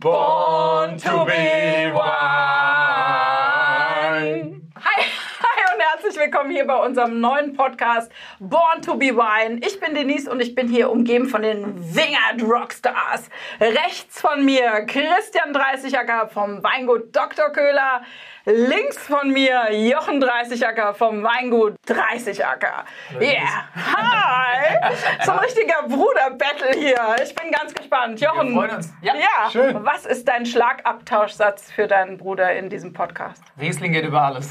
Born to be Wine. Hi, hi und herzlich willkommen hier bei unserem neuen Podcast Born to be Wine. Ich bin Denise und ich bin hier umgeben von den Wingert Rockstars. Rechts von mir Christian Dreißigacker vom Weingut Dr. Köhler. Links von mir Jochen Dreißigacker vom Weingut Dreißigacker. Yeah, hi! So ein richtiger Bruder-Battle hier. Ich bin ganz gespannt. Jochen, freuen uns. Ja, ja. schön. was ist dein Schlagabtauschsatz für deinen Bruder in diesem Podcast? Riesling geht über alles.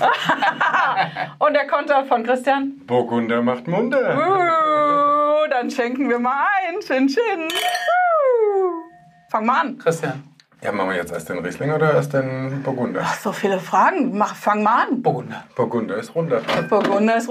Und der Konter von Christian? Burgunder macht Munter. Uh, dann schenken wir mal ein. Chin, chin. Uh. Fang mal an. Christian, Ja, machen wir jetzt erst den Riesling oder erst den Burgunder? So viele Fragen. Mach, fang mal an. Burgunder. Burgunder ist runter. Burgunder ist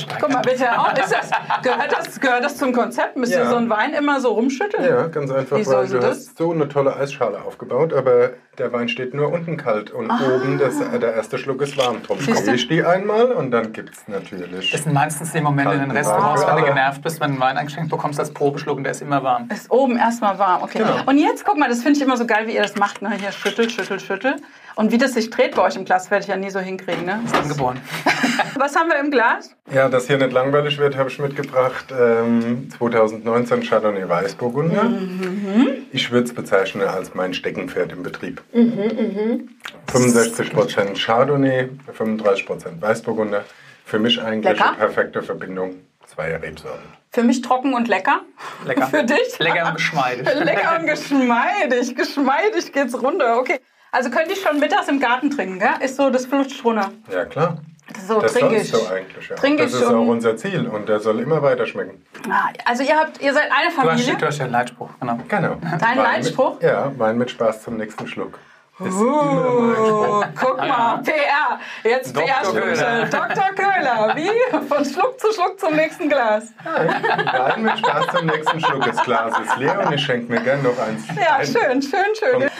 steigen Guck mal bitte. Oh, ist das, gehört, das, gehört das zum Konzept? Müsst ihr Ja. so einen Wein immer so rumschütteln? Ja, ganz einfach, Wieso weil ist du das? hast so eine tolle Eisschale aufgebaut, aber der Wein steht nur unten kalt und oben das, äh, der erste Schluck ist warm. Drum Ah. Ich die einmal und dann gibt es natürlich. Das sind meistens die Momente in den Restaurants, wenn du genervt bist, wenn du einen Wein eingeschenkt bekommst als Probeschluck und der ist immer warm. Ist oben erstmal warm, okay. Genau. Und jetzt, guck mal, das finde ich immer so geil, wie ihr das macht. Ne? Hier schüttelt, schüttelt, schüttelt. Und wie das sich dreht bei euch im Glas, werde ich ja nie so hinkriegen. Ne? Ist angeboren. Was haben wir im Glas? Ja, dass hier nicht langweilig wird, habe ich mitgebracht. Ähm, 2019 Chardonnay Weißburgunder. Mhm. Ich würde es bezeichnen als mein Steckenpferd im Betrieb. Mhm, 65% Chardonnay, 35% Weißburgunder. Für mich eigentlich Lecker. eine perfekte Verbindung zweier Rebsorten. Für mich trocken und lecker. Lecker. Für dich? Lecker und geschmeidig. Lecker und geschmeidig. Geschmeidig geht's runter. Okay. Also könnt ihr schon mittags im Garten trinken, gell? Ist so, das flutscht runter. Ja, klar. So das ich. du eigentlich. Ja. Trinke das ist auch unser Ziel und der soll immer weiter schmecken. Ah, Also ihr habt, ihr seid eine Du hast, Familie. du hast ja einen Leitspruch, genau. Genau. Dein Wein Leitspruch? Mit, ja, Wein mit Spaß zum nächsten Schluck. Oh, guck mal, PR. Jetzt. PR-Sprüche. Dr. Köhler. Wie? Von Schluck zu Schluck zum nächsten Glas. Wein mit Spaß zum nächsten Schluck. Das Glas ist leer und ich schenke mir gern noch eins. Ja, ein. schön, schön, schön.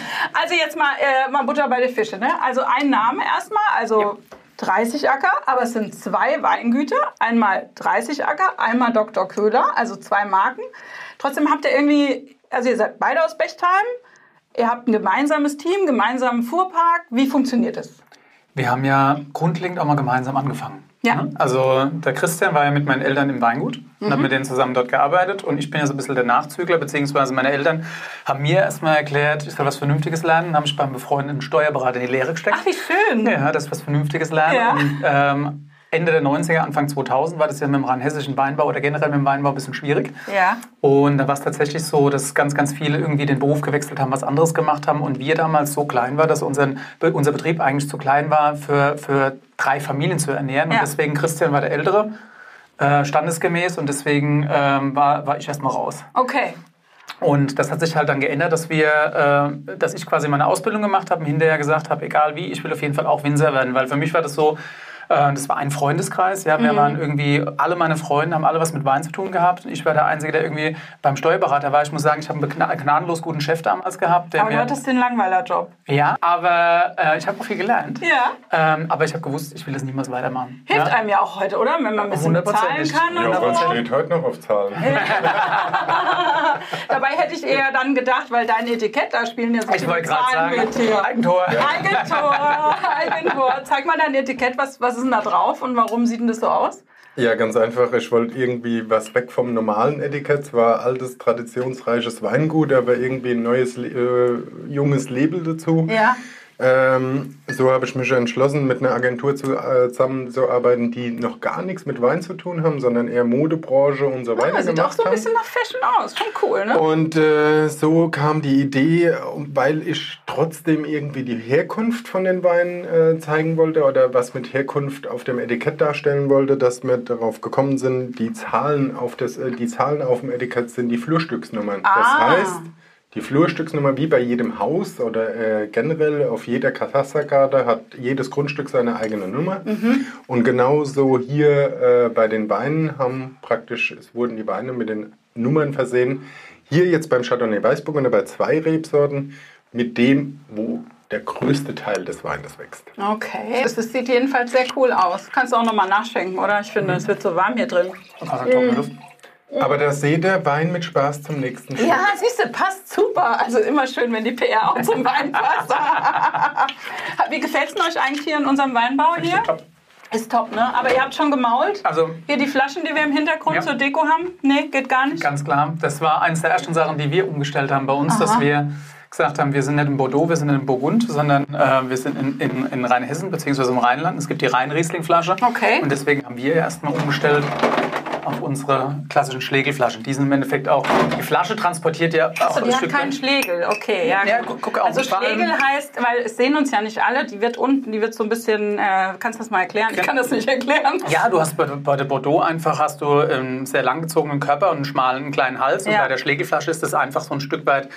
Also jetzt mal, äh, mal Butter bei den Fische. Ne? Also ein Name erstmal, also 30 Acker, aber es sind zwei Weingüter. Einmal 30 Acker, einmal Dr. Köhler, also zwei Marken. Trotzdem habt ihr irgendwie, also ihr seid beide aus Bechtheim. Ihr habt ein gemeinsames Team, gemeinsamen Fuhrpark. Wie funktioniert das? Wir haben ja grundlegend auch mal gemeinsam angefangen. Ja. Ne? Also der Christian war ja mit meinen Eltern im Weingut und Mhm. hat mit denen zusammen dort gearbeitet. Und ich bin ja so ein bisschen der Nachzügler, beziehungsweise meine Eltern haben mir erstmal erklärt, ich soll was Vernünftiges lernen, haben mich beim befreundeten Steuerberater in die Lehre gesteckt. Ach, wie schön. Ja, das ist was Vernünftiges lernen. Ja. Und, ähm, Ende der 90er, Anfang 2000 war das ja mit dem rheinhessischen Weinbau oder generell mit dem Weinbau ein bisschen schwierig. Ja. Und da war es tatsächlich so, dass ganz, ganz viele irgendwie den Beruf gewechselt haben, was anderes gemacht haben. Und wir damals so klein war, dass unseren, unser Betrieb eigentlich zu klein war, für, für drei Familien zu ernähren. Und Ja. deswegen Christian war der Ältere, äh, standesgemäß. Und deswegen ähm, war, war ich erstmal raus. Okay. Und das hat sich halt dann geändert, dass wir, äh, dass ich quasi meine Ausbildung gemacht habe und hinterher gesagt habe, egal wie, ich will auf jeden Fall auch Winzer werden, weil für mich war das so, das war ein Freundeskreis, ja, wir Mhm. waren irgendwie, alle meine Freunde haben alle was mit Wein zu tun gehabt ich war der Einzige, der irgendwie beim Steuerberater war. Ich muss sagen, ich habe einen gna- gnadenlos guten Chef damals gehabt, der Aber du mir, hattest den Langweiler-Job. ja, aber äh, ich habe auch viel gelernt. Ja. Ähm, aber ich habe gewusst, ich will das niemals weitermachen. Hilft ja? einem ja auch heute, oder? Wenn man ein bisschen bezahlen Hundertprozentig. kann. Ja, und was so. steht heute noch auf Zahlen? Dabei hätte ich eher dann gedacht, weil dein Etikett, da spielen so Ich wollte gerade Zahlen sagen, mit hier. Eigentor. Eigentor, Eigentor. Zeig mal dein Etikett, was, was ist denn da drauf und warum sieht denn das so aus? Ja, ganz einfach. Ich wollte irgendwie was weg vom normalen Etikett. Es war altes, traditionsreiches Weingut, aber irgendwie ein neues, äh, junges Label dazu. Ja. Ähm, so habe ich mich entschlossen, mit einer Agentur zu, äh, zusammenzuarbeiten, die noch gar nichts mit Wein zu tun haben, sondern eher Modebranche und so weiter Ah, sieht auch so ein haben. bisschen nach Fashion aus. Schon cool, ne? Und äh, so kam die Idee, weil ich trotzdem irgendwie die Herkunft von den Weinen äh, zeigen wollte oder was mit Herkunft auf dem Etikett darstellen wollte, dass wir darauf gekommen sind, die Zahlen auf, das, äh, die Zahlen auf dem Etikett sind die Flurstücksnummern. Ah. Das heißt, die Flurstücksnummer, wie bei jedem Haus oder äh, generell auf jeder Katasterkarte, hat jedes Grundstück seine eigene Nummer. Und genauso hier äh, bei den Weinen haben praktisch, es wurden die Weine mit den Nummern versehen. Hier jetzt beim Chardonnay Weißburgunder bei zwei Rebsorten mit dem, wo der größte Teil des Weines wächst. Okay. Das, das sieht jedenfalls sehr cool aus. Kannst du auch nochmal nachschenken, oder? Ich finde, es wird so warm hier drin. Also Luft. Aber da seht ihr Wein mit Spaß zum nächsten Schritt. Ja, siehst du, passt super. Also immer schön, wenn die PR auch zum Wein passt. Wie gefällt es euch eigentlich hier in unserem Weinbau hier? Top. Ist top, ne? Aber ihr habt schon gemault? Also Hier die Flaschen, die wir im Hintergrund Ja. zur Deko haben? Nee, geht gar nicht. Ganz klar. Das war eines der ersten Sachen, die wir umgestellt haben bei uns, Aha. dass wir gesagt haben, wir sind nicht in Bordeaux, wir sind in Burgund, sondern äh, wir sind in, in, in Rheinhessen bzw. im Rheinland. Es gibt die Rhein-Riesling-Flasche. Okay. Und deswegen haben wir erstmal umgestellt auf unsere klassischen Schlegelflaschen. Die sind im Endeffekt auch, die Flasche transportiert ja auch Achso, ein die hat Stück keinen Schlegel. Okay, ja. Ja, guck- guck auch, also Schlegel heißt, weil es sehen uns ja nicht alle, die wird unten, die wird so ein bisschen, äh, kannst du das mal erklären? Ich kann das nicht erklären. Ja, du hast bei, bei der Bordeaux einfach hast du einen sehr langgezogenen Körper und einen schmalen kleinen Hals. Und Ja. bei der Schlegelflasche ist das einfach so ein Stück weit,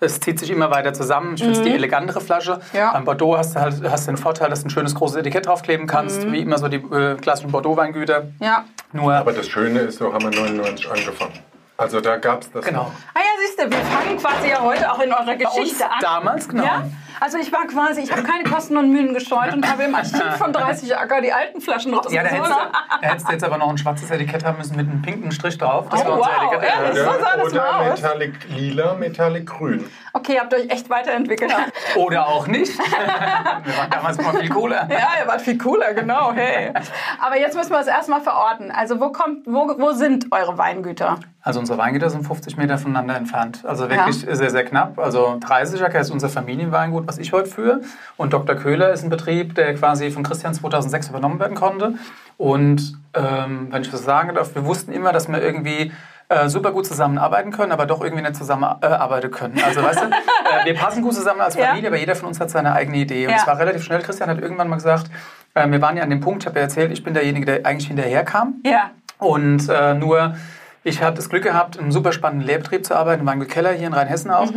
es zieht sich immer weiter zusammen. Ich finde es die elegantere Flasche. Mhm. Ja. Beim Bordeaux hast du halt hast den Vorteil, dass du ein schönes großes Etikett draufkleben kannst, Mhm. wie immer so die äh, klassischen Bordeaux-Weingüter. Ja. Nur, Aber das Schöne ist, so haben wir 99 angefangen. Also da gab es das. genau. noch. Ah ja, siehst du, wir fangen quasi ja heute auch in eurer Bei uns Geschichte an. damals, genau. Ja? Also ich war quasi, ich habe keine Kosten und Mühen gescheut und habe im Archiv von 30 Acker die alten Flaschen Ja, da hättest, du, da hättest du jetzt aber noch ein schwarzes Etikett haben müssen mit einem pinken Strich drauf. Das Oh, war unser wow, Etikett. ehrlich? Ja. So sah das oder mal aus. Metallic Lila, Metallic Grün. Okay, ihr habt euch echt weiterentwickelt. Oder auch nicht. wir waren damals mal viel cooler. Ja, ihr wart viel cooler, genau. Hey. Aber jetzt müssen wir es erstmal verorten. Also wo kommt, wo, wo sind eure Weingüter? Also unsere Weingüter sind 50 Meter voneinander entfernt. Also wirklich sehr, sehr knapp. Also 30 Acker ist unser Familienweingut, was ich heute führe. Und Dr. Köhler ist ein Betrieb, der quasi von Christian 2006 übernommen werden konnte. Und ähm, wenn ich das sagen darf, wir wussten immer, dass wir irgendwie äh, super gut zusammenarbeiten können, aber doch irgendwie nicht zusammenarbeiten können. Also weißt du, äh, wir passen gut zusammen als Ja. Familie, aber jeder von uns hat seine eigene Idee. Und Ja. es war relativ schnell. Christian hat irgendwann mal gesagt, äh, wir waren ja an dem Punkt, ich habe ja erzählt, ich bin derjenige, der eigentlich hinterherkam. Ja. Und äh, nur, ich habe das Glück gehabt, in einem super spannenden Lehrbetrieb zu arbeiten, im Weingut Keller hier in Rheinhessen auch.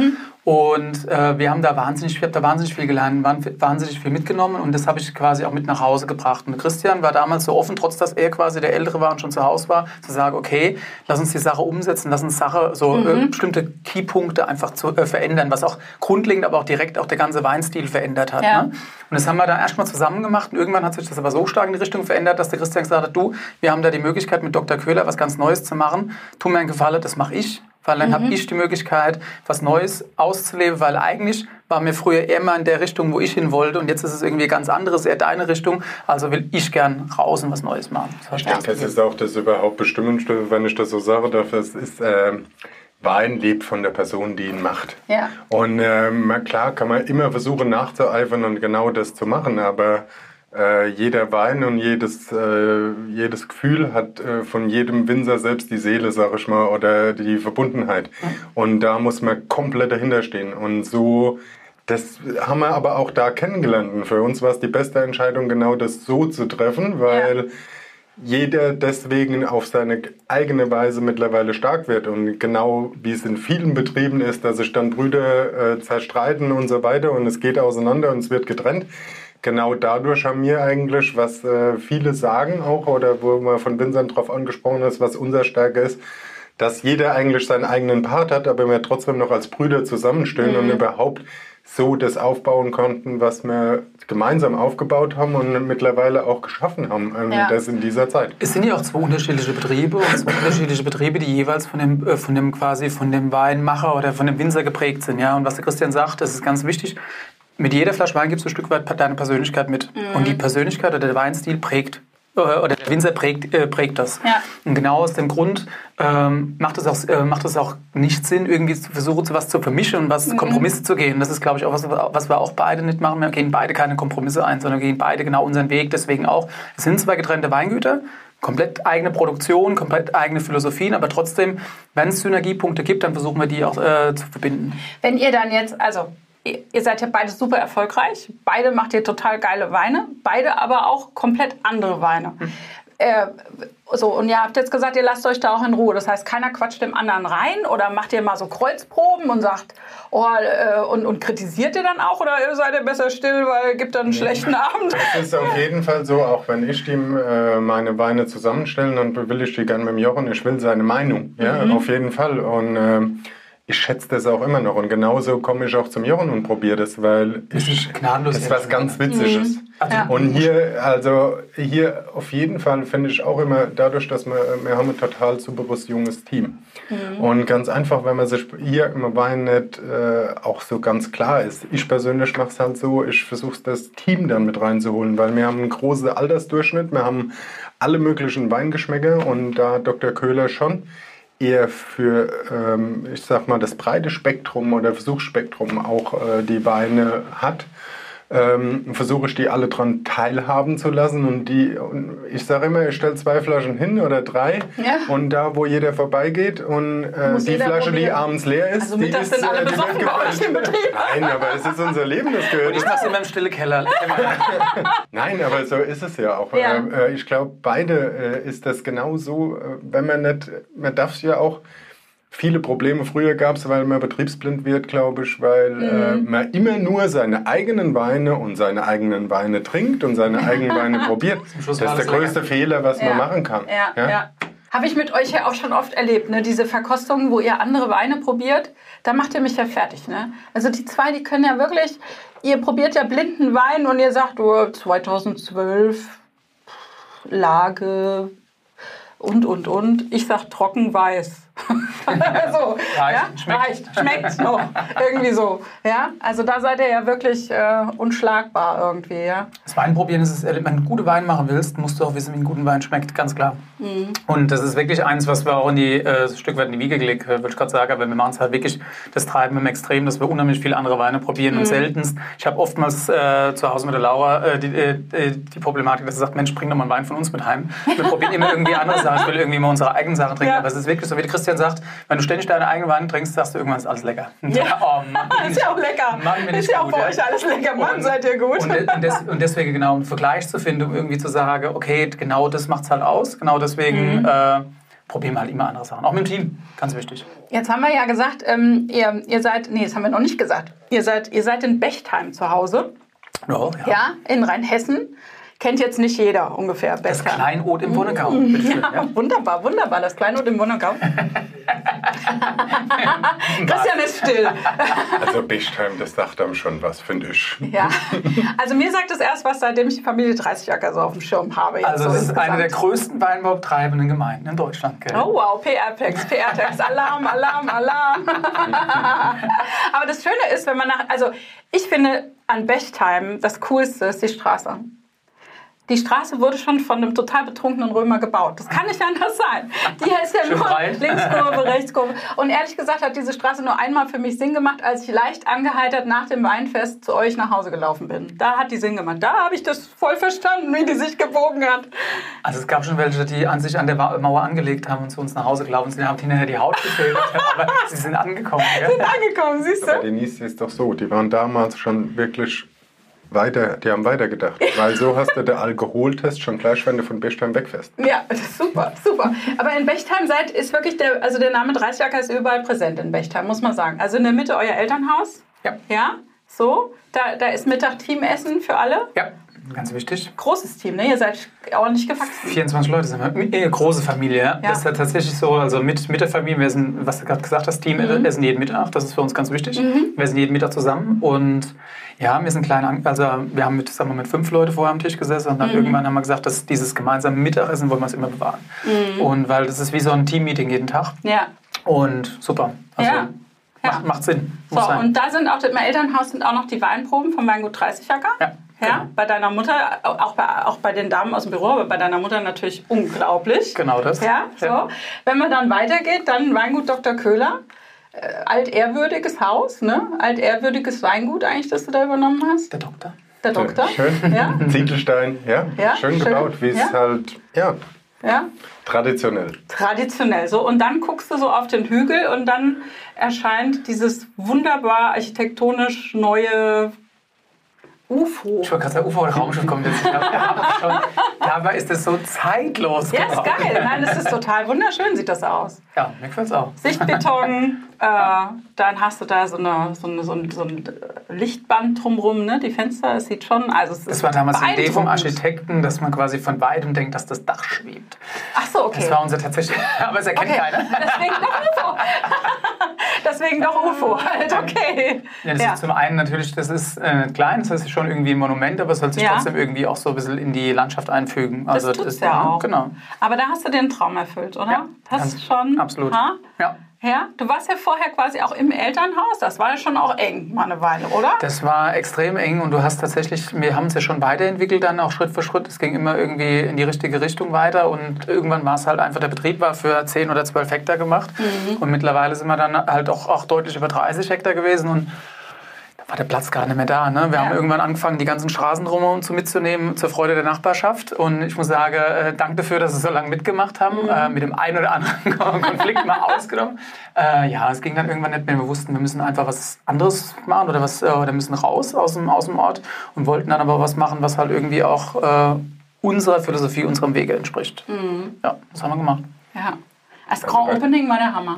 Und äh, wir haben da wahnsinnig, ich habe da wahnsinnig viel gelernt, wahnsinnig viel mitgenommen und das habe ich quasi auch mit nach Hause gebracht. Und Christian war damals so offen, trotz dass er quasi der Ältere war und schon zu Hause war, zu sagen, okay, lass uns die Sache umsetzen, lass uns Sache, so äh, bestimmte Keypunkte einfach zu, äh, verändern, was auch grundlegend, aber auch direkt auch der ganze Weinstil verändert hat. Ja. Ne? Und das haben wir dann erstmal zusammen gemacht und irgendwann hat sich das aber so stark in die Richtung verändert, dass der Christian gesagt hat, du, wir haben da die Möglichkeit mit Dr. Köhler was ganz Neues zu machen. Tu mir einen Gefallen, das mache ich. Weil dann habe ich die Möglichkeit, was Neues auszuleben, weil eigentlich war mir früher immer in der Richtung, wo ich hin wollte und jetzt ist es irgendwie ganz anderes, eher deine Richtung. Also will ich gern raus und was Neues machen. Das heißt, Ich denke, es ist auch das überhaupt Bestimmendste, wenn ich das so sage, dafür es ist, ähm, Wein lebt von der Person, die ihn macht. Ja. Und ähm, klar kann man immer versuchen nachzueifern und genau das zu machen, aber äh, jeder Wein und jedes, äh, jedes Gefühl hat äh, von jedem Winzer selbst die Seele, sag ich mal, oder die Verbundenheit. Und da muss man komplett dahinter stehen. Und so, das haben wir aber auch da kennengelernt. Und für uns war es die beste Entscheidung, genau das so zu treffen, weil jeder deswegen auf seine eigene Weise mittlerweile stark wird. Und genau wie es in vielen Betrieben ist, dass sich dann Brüder äh, zerstreiten und so weiter und es geht auseinander und es wird getrennt. Genau dadurch haben wir eigentlich, was äh, viele sagen auch, oder wo man von Vincent drauf angesprochen ist, was unser Stärke ist, dass jeder eigentlich seinen eigenen Part hat, aber wir trotzdem noch als Brüder zusammenstehen und überhaupt so das aufbauen konnten, was wir gemeinsam aufgebaut haben und mittlerweile auch geschaffen haben, ähm, Ja. das in dieser Zeit. Es sind ja auch zwei unterschiedliche Betriebe und zwei unterschiedliche Betriebe, die jeweils von dem, äh, von dem quasi von dem Weinmacher oder von dem Winzer geprägt sind. Ja? Und was der Christian sagt, das ist ganz wichtig. Mit jeder Flasche Wein gibst du ein Stück weit deine Persönlichkeit mit. Und die Persönlichkeit oder der Weinstil prägt äh, oder der Winzer prägt, äh, prägt das. Ja. Und genau aus dem Grund ähm, macht, es auch, äh, macht es auch nicht Sinn, irgendwie zu versuchen, was zu vermischen und was Kompromisse zu gehen. Das ist, glaube ich, auch was, was wir auch beide nicht machen. Wir gehen beide keine Kompromisse ein, sondern gehen beide genau unseren Weg. Deswegen auch, es sind zwei getrennte Weingüter, komplett eigene Produktion, komplett eigene Philosophien, aber trotzdem, wenn es Synergiepunkte gibt, dann versuchen wir die auch äh, zu verbinden. Wenn ihr dann jetzt, also ihr seid ja beide super erfolgreich, beide macht ihr total geile Weine, beide aber auch komplett andere Weine. Äh, so, und ihr habt jetzt gesagt, ihr lasst euch da auch in Ruhe. Das heißt, keiner quatscht dem anderen rein oder macht ihr mal so Kreuzproben und sagt, oh, äh, und, und kritisiert ihr dann auch oder seid ihr besser still, weil gibt dann einen schlechten Abend? Es ist auf jeden Fall so, auch wenn ich die, äh, meine Weine zusammenstellen und will ich die gerne mit dem Jochen, ich will seine Meinung. Ja, auf jeden Fall. Und ähm, ich schätze das auch immer noch. Und genauso komme ich auch zum Jochen und probiere das, weil ich, gnadenlos das ist was ganz? Witziges. Also, Ja. Und hier, also hier auf jeden Fall finde ich auch immer, dadurch, dass wir, wir haben ein total superes junges Team. Und ganz einfach, wenn man sich hier im Wein nicht äh, auch so ganz klar ist. Ich persönlich mache es halt so, ich versuche das Team dann mit reinzuholen, weil wir haben einen großen Altersdurchschnitt, wir haben alle möglichen Weingeschmäcker und da Dr. Köhler schon eher für, ähm, ich sag mal, das breite Spektrum oder Versuchsspektrum auch äh, die Weine hat, ähm, versuche ich die alle dran teilhaben zu lassen. Und die, und ich sage immer, ich stelle zwei Flaschen hin oder drei. Ja. Und da, wo jeder vorbeigeht und äh, die Flasche, die probieren. abends leer ist, Also die ist, sind alle äh, die wird. Betrieb. Nein, aber es ist unser Leben, das gehört. Und ich mach's immer im stille Keller. Nein, aber so ist es ja auch. Ja. Äh, ich glaube, beide äh, ist das genau so, äh, wenn man nicht, man darf ja auch, viele Probleme früher gab es, weil man betriebsblind wird, glaube ich, weil äh, Mhm. man immer nur seine eigenen Weine und seine eigenen Weine trinkt und seine eigenen Weine probiert. Das ist der größte Fehler, was man machen kann. Ja, ja. Habe ich mit euch ja auch schon oft erlebt, ne? diese Verkostungen, wo ihr andere Weine probiert. Da macht ihr mich ja fertig. Ne? Also die zwei, die können ja wirklich, ihr probiert ja blinden Wein und ihr sagt, oh, 2012, Lage und, und, und. Ich sag trocken weiß. so, Reicht, ja? schmeckt. Reicht, schmeckt noch. Irgendwie so. Ja? Also da seid ihr ja wirklich äh, unschlagbar irgendwie. Ja? Das Weinprobieren ist, es, wenn du gute Wein machen willst, musst du auch wissen, wie ein guter Wein schmeckt, ganz klar. Und das ist wirklich eins, was wir auch in die, äh, ein Stück weit in die Wiege gelegt, äh, würde ich gerade sagen, aber wir machen es halt wirklich, das treiben wir im Extrem, dass wir unheimlich viele andere Weine probieren und seltenst. Ich habe oftmals äh, zu Hause mit der Laura äh, die, äh, die Problematik, dass sie sagt, Mensch, bring doch mal einen Wein von uns mit heim. Wir probieren immer irgendwie andere Sachen, ich will irgendwie mal unsere eigenen Sachen trinken, Ja. aber es ist wirklich so, wie der Christian sagt, wenn du ständig deine eigenen Weine trinkst, sagst du irgendwann, ist alles lecker. Ja. Oh, Mann, Ist ja auch lecker. Wir nicht Ist ja auch gut, bei ja. euch alles lecker. Mann, seid ihr gut. Und, de- und, des, und deswegen genau einen Vergleich zu finden, um irgendwie zu sagen, okay, genau das macht es halt aus. Genau Mhm. deswegen äh, probieren wir halt immer andere Sachen. Auch mit dem Team, ganz wichtig. Jetzt haben wir ja gesagt, ähm, ihr, ihr seid, nee, das haben wir noch nicht gesagt. Ihr seid, ihr seid in Bechtheim zu Hause, Ja, ja. ja, in Rheinhessen. Kennt jetzt nicht jeder ungefähr Das Bechtheim. Kleinod im Wonnegau. bitteschön, Ja, Ja. wunderbar, wunderbar. Das Kleinod im Wonnegau. Christian ist still. Also Bechtheim, das sagt einem schon was, finde ich. Ja. Also mir sagt es erst was, seitdem ich die Familie 30 Acker so auf dem Schirm habe. jetzt Also so das ist eine der größten Weinbautreibenden Gemeinden in Deutschland. Gell? Oh wow, PR-Text, PR-Text, Alarm, Alarm, Alarm. Aber das Schöne ist, wenn man nach, also ich finde an Bechtheim das Coolste ist die Straße. Die Straße wurde schon von einem total betrunkenen Römer gebaut. Das kann nicht anders sein. Die ist ja Schön nur breit. Linkskurve, Rechtskurve. Und ehrlich gesagt hat diese Straße nur einmal für mich Sinn gemacht, als ich leicht angeheitert nach dem Weinfest zu euch nach Hause gelaufen bin. Da hat die Sinn gemacht. Da habe ich das voll verstanden, wie die sich gebogen hat. Also es gab schon welche, die an sich an der Mauer angelegt haben und zu uns nach Hause gelaufen sind. Die haben hinterher die Haut gefehlt, aber sie sind angekommen. Gell? Sind angekommen, siehst Aber du? Denise ist doch so, die waren damals schon wirklich weiter, die haben weitergedacht. Weil so hast du den Alkoholtest schon gleich, wenn du von Bechtheim wegfährst. Ja, super, super. Aber in Bechtheim seid, ist wirklich der, also der Name 30 Acker ist überall präsent in Bechtheim, muss man sagen. Also in der Mitte euer Elternhaus. Ja. Ja, so. Da, da ist Mittag Teamessen für alle. Ja, ganz wichtig. Großes Team, ne? Ihr seid ordentlich gewachsen. 24 Leute sind wir. Eine große Familie. Ja. Das ist ja tatsächlich so, also mit, mit der Familie, wir sind, was du gerade gesagt hast, Team, Mhm. wir essen jeden Mittag, das ist für uns ganz wichtig. Wir sind jeden Mittag zusammen und ja, wir sind klein, also wir haben mit, sagen wir, mit fünf Leute vorher am Tisch gesessen Mhm. und dann irgendwann haben wir gesagt, dass dieses gemeinsame Mittagessen wollen wir es immer bewahren. Mhm. Und weil das ist wie so ein Team-Meeting jeden Tag Ja. und super. Also Ja. Ja. Macht, macht Sinn. So, Muss sein. und da sind auch, im Elternhaus sind auch noch die Weinproben vom Weingut 30 Acker. Ja, Ja, genau. bei deiner Mutter, auch bei, auch bei den Damen aus dem Büro, aber bei deiner Mutter natürlich unglaublich. Genau das. Ja, so. Ja. Wenn man dann weitergeht, dann Weingut Dr. Köhler. Äh, altehrwürdiges Haus, ne? Altehrwürdiges Weingut eigentlich, das du da übernommen hast. Der Doktor. Der Doktor. Schön. Ja, Ziegelstein, ja, Ja, schön schön. gebaut, wie es Ja. halt, ja, ja. traditionell. Traditionell so. Und dann guckst du so auf den Hügel und dann erscheint dieses wunderbar architektonisch neue UFO. Ich wollte gerade sagen, UFO oder Raumschiff kommt jetzt. ja, aber schon, dabei ist es so zeitlos. Ja, ist geil. Nein, das ist total wunderschön, sieht das aus. Ja, mir gefällt es auch. Sichtbeton, äh, dann hast du da so, eine, so, eine, so, ein, so ein Lichtband drumrum, ne? die Fenster, es sieht schon, also es Das ist war damals die Idee vom. Architekten, dass man quasi von weitem denkt, dass das Dach schwebt. Ach so, okay. Das war unser tatsächlich, aber es erkennt Okay, keiner. deswegen noch UFO. Deswegen doch UFO halt, okay. Ja, das ist zum einen natürlich, das ist äh, klein, das ist schon irgendwie ein Monument, aber es soll sich Ja. trotzdem irgendwie auch so ein bisschen in die Landschaft einfügen. Das Also tut's ja auch. Genau. Aber da hast du den Traum erfüllt, oder? Ja, du schon? absolut. Ha? Ja. Ja, du warst ja vorher quasi auch im Elternhaus. Das war ja schon auch eng, mal eine Weile, oder? Das war extrem eng und du hast tatsächlich, wir haben es ja schon weiterentwickelt dann auch Schritt für Schritt. Es ging immer irgendwie in die richtige Richtung weiter und irgendwann war es halt einfach, der Betrieb war für 10 oder 12 Hektar gemacht Mhm. und mittlerweile sind wir dann halt auch, auch deutlich über 30 Hektar gewesen und war der Platz gar nicht mehr da. Ne? Wir Ja. haben irgendwann angefangen, die ganzen Straßen drumherum zu mitzunehmen, zur Freude der Nachbarschaft. Und ich muss sagen, äh, danke dafür, dass Sie so lange mitgemacht haben. Mhm. Äh, mit dem einen oder anderen Konflikt mal ausgenommen. Äh, ja, es ging dann irgendwann nicht mehr. Wir wussten, wir müssen einfach was anderes machen oder, was, äh, oder müssen raus aus dem, aus dem Ort und wollten dann aber was machen, was halt irgendwie auch äh, unserer Philosophie, unserem Wege entspricht. Mhm. Ja, das haben wir gemacht. Ja. Das Grand Opening war der Hammer.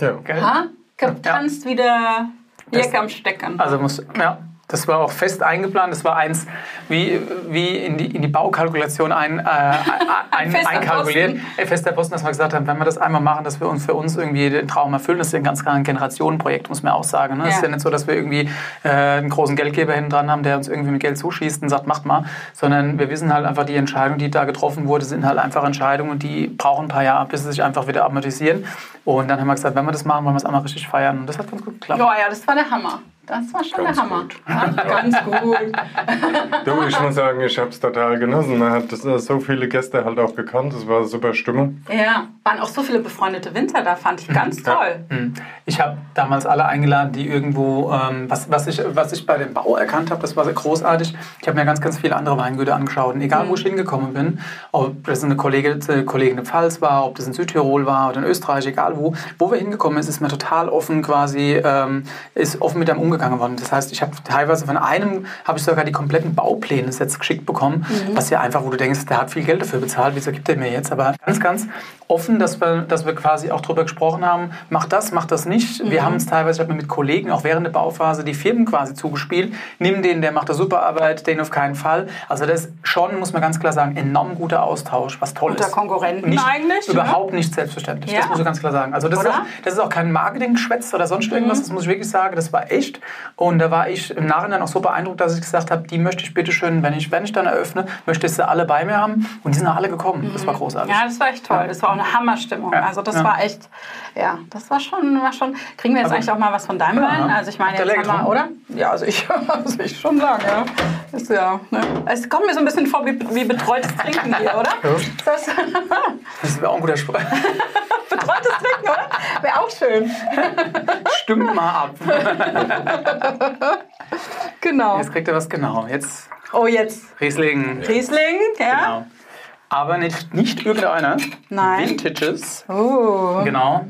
Ja. Gell? Ha? Getanzt wie der Jack am Stecken. Also muss, ja, das war auch fest eingeplant. Das war eins wie, wie in, die, in die Baukalkulation ein, äh, ein, fester einkalkuliert. Posten. Fester Posten, dass wir gesagt haben, wenn wir das einmal machen, dass wir uns für uns irgendwie den Traum erfüllen. Das ist ja ein ganz klar ein Generationenprojekt, muss man auch sagen. Ne? Es Ja. ist ja nicht so, dass wir irgendwie äh, einen großen Geldgeber hinten dran haben, der uns irgendwie mit Geld zuschießt und sagt, macht mal. Sondern wir wissen halt einfach, die Entscheidungen, die da getroffen wurden, sind halt einfach Entscheidungen und die brauchen ein paar Jahre, bis sie sich einfach wieder amortisieren. Und dann haben wir gesagt, wenn wir das machen, wollen wir es einmal richtig feiern. Und das hat ganz gut geklappt. Ja, ja, das war der Hammer. Das war schon Ganz der Hammer. gut. Ja, ganz gut. Du, ich muss sagen, ich habe es total genossen. Man hat das, äh, so viele Gäste halt auch gekannt. Es war eine super Stimmung. Ja, waren auch so viele befreundete Winzer da, fand ich ganz toll. Hm. Ich habe damals alle eingeladen, die irgendwo, ähm, was, was, ich, was ich bei dem Bau erkannt habe, das war sehr großartig. Ich habe mir ganz, ganz viele andere Weingüter angeschaut. Und egal, wo ich hingekommen bin, ob das eine Kollegin, äh, Kollegin in der Pfalz war, ob das in Südtirol war oder in Österreich, egal wo, wo wir hingekommen sind, ist mir total offen quasi, ähm, ist offen mit einem umgegangen worden. Das heißt, ich habe teilweise von einem, habe ich sogar die kompletten Baupläne jetzt geschickt bekommen, was ja einfach, wo du denkst, der hat viel Geld dafür bezahlt, wieso gibt er mir jetzt? Aber ganz, ganz offen, dass wir, dass wir quasi auch darüber gesprochen haben, mach das, mach das nicht. Wir haben uns teilweise, ich habe mir mit Kollegen auch während der Bauphase die Firmen quasi zugespielt. Nimm den, der macht eine super Arbeit, den auf keinen Fall. Also das ist schon, muss man ganz klar sagen, enorm guter Austausch, was toll Unter ist. Konkurrenten nicht, eigentlich, ne? Überhaupt nicht selbstverständlich, Ja. das muss ich ganz klar sagen. Also das, ist das ist auch kein Marketing-Geschwätz oder sonst irgendwas, das muss ich wirklich sagen, das war echt. Und da war ich im Nachhinein auch so beeindruckt, dass ich gesagt habe, die möchte ich bitte schön, wenn ich, wenn ich dann eröffne, möchte ich sie alle bei mir haben. Und die sind auch alle gekommen. Das war großartig. Ja, das war echt toll. Das war auch eine Hammerstimmung. Ja, Also das ja. war echt, ja, das war schon, war schon. Kriegen wir jetzt Aber- eigentlich auch mal was von deinem Ja. Wein? Also ich meine, jetzt haben wir, oder? Ja, also ich, also ich schon sagen, ja. Ist ja, ne? Es kommt mir so ein bisschen vor wie, wie betreutes Trinken hier, oder? Das, Das wäre auch ein guter Spruch. betreutes Trinken, oder? Wäre auch schön. Stimmt mal ab. Genau. Jetzt kriegt er was genau. Jetzt Oh, jetzt Riesling. Riesling, ja? Genau. Aber nicht, nicht irgendeiner. Nein. Vintages. Oh. Genau.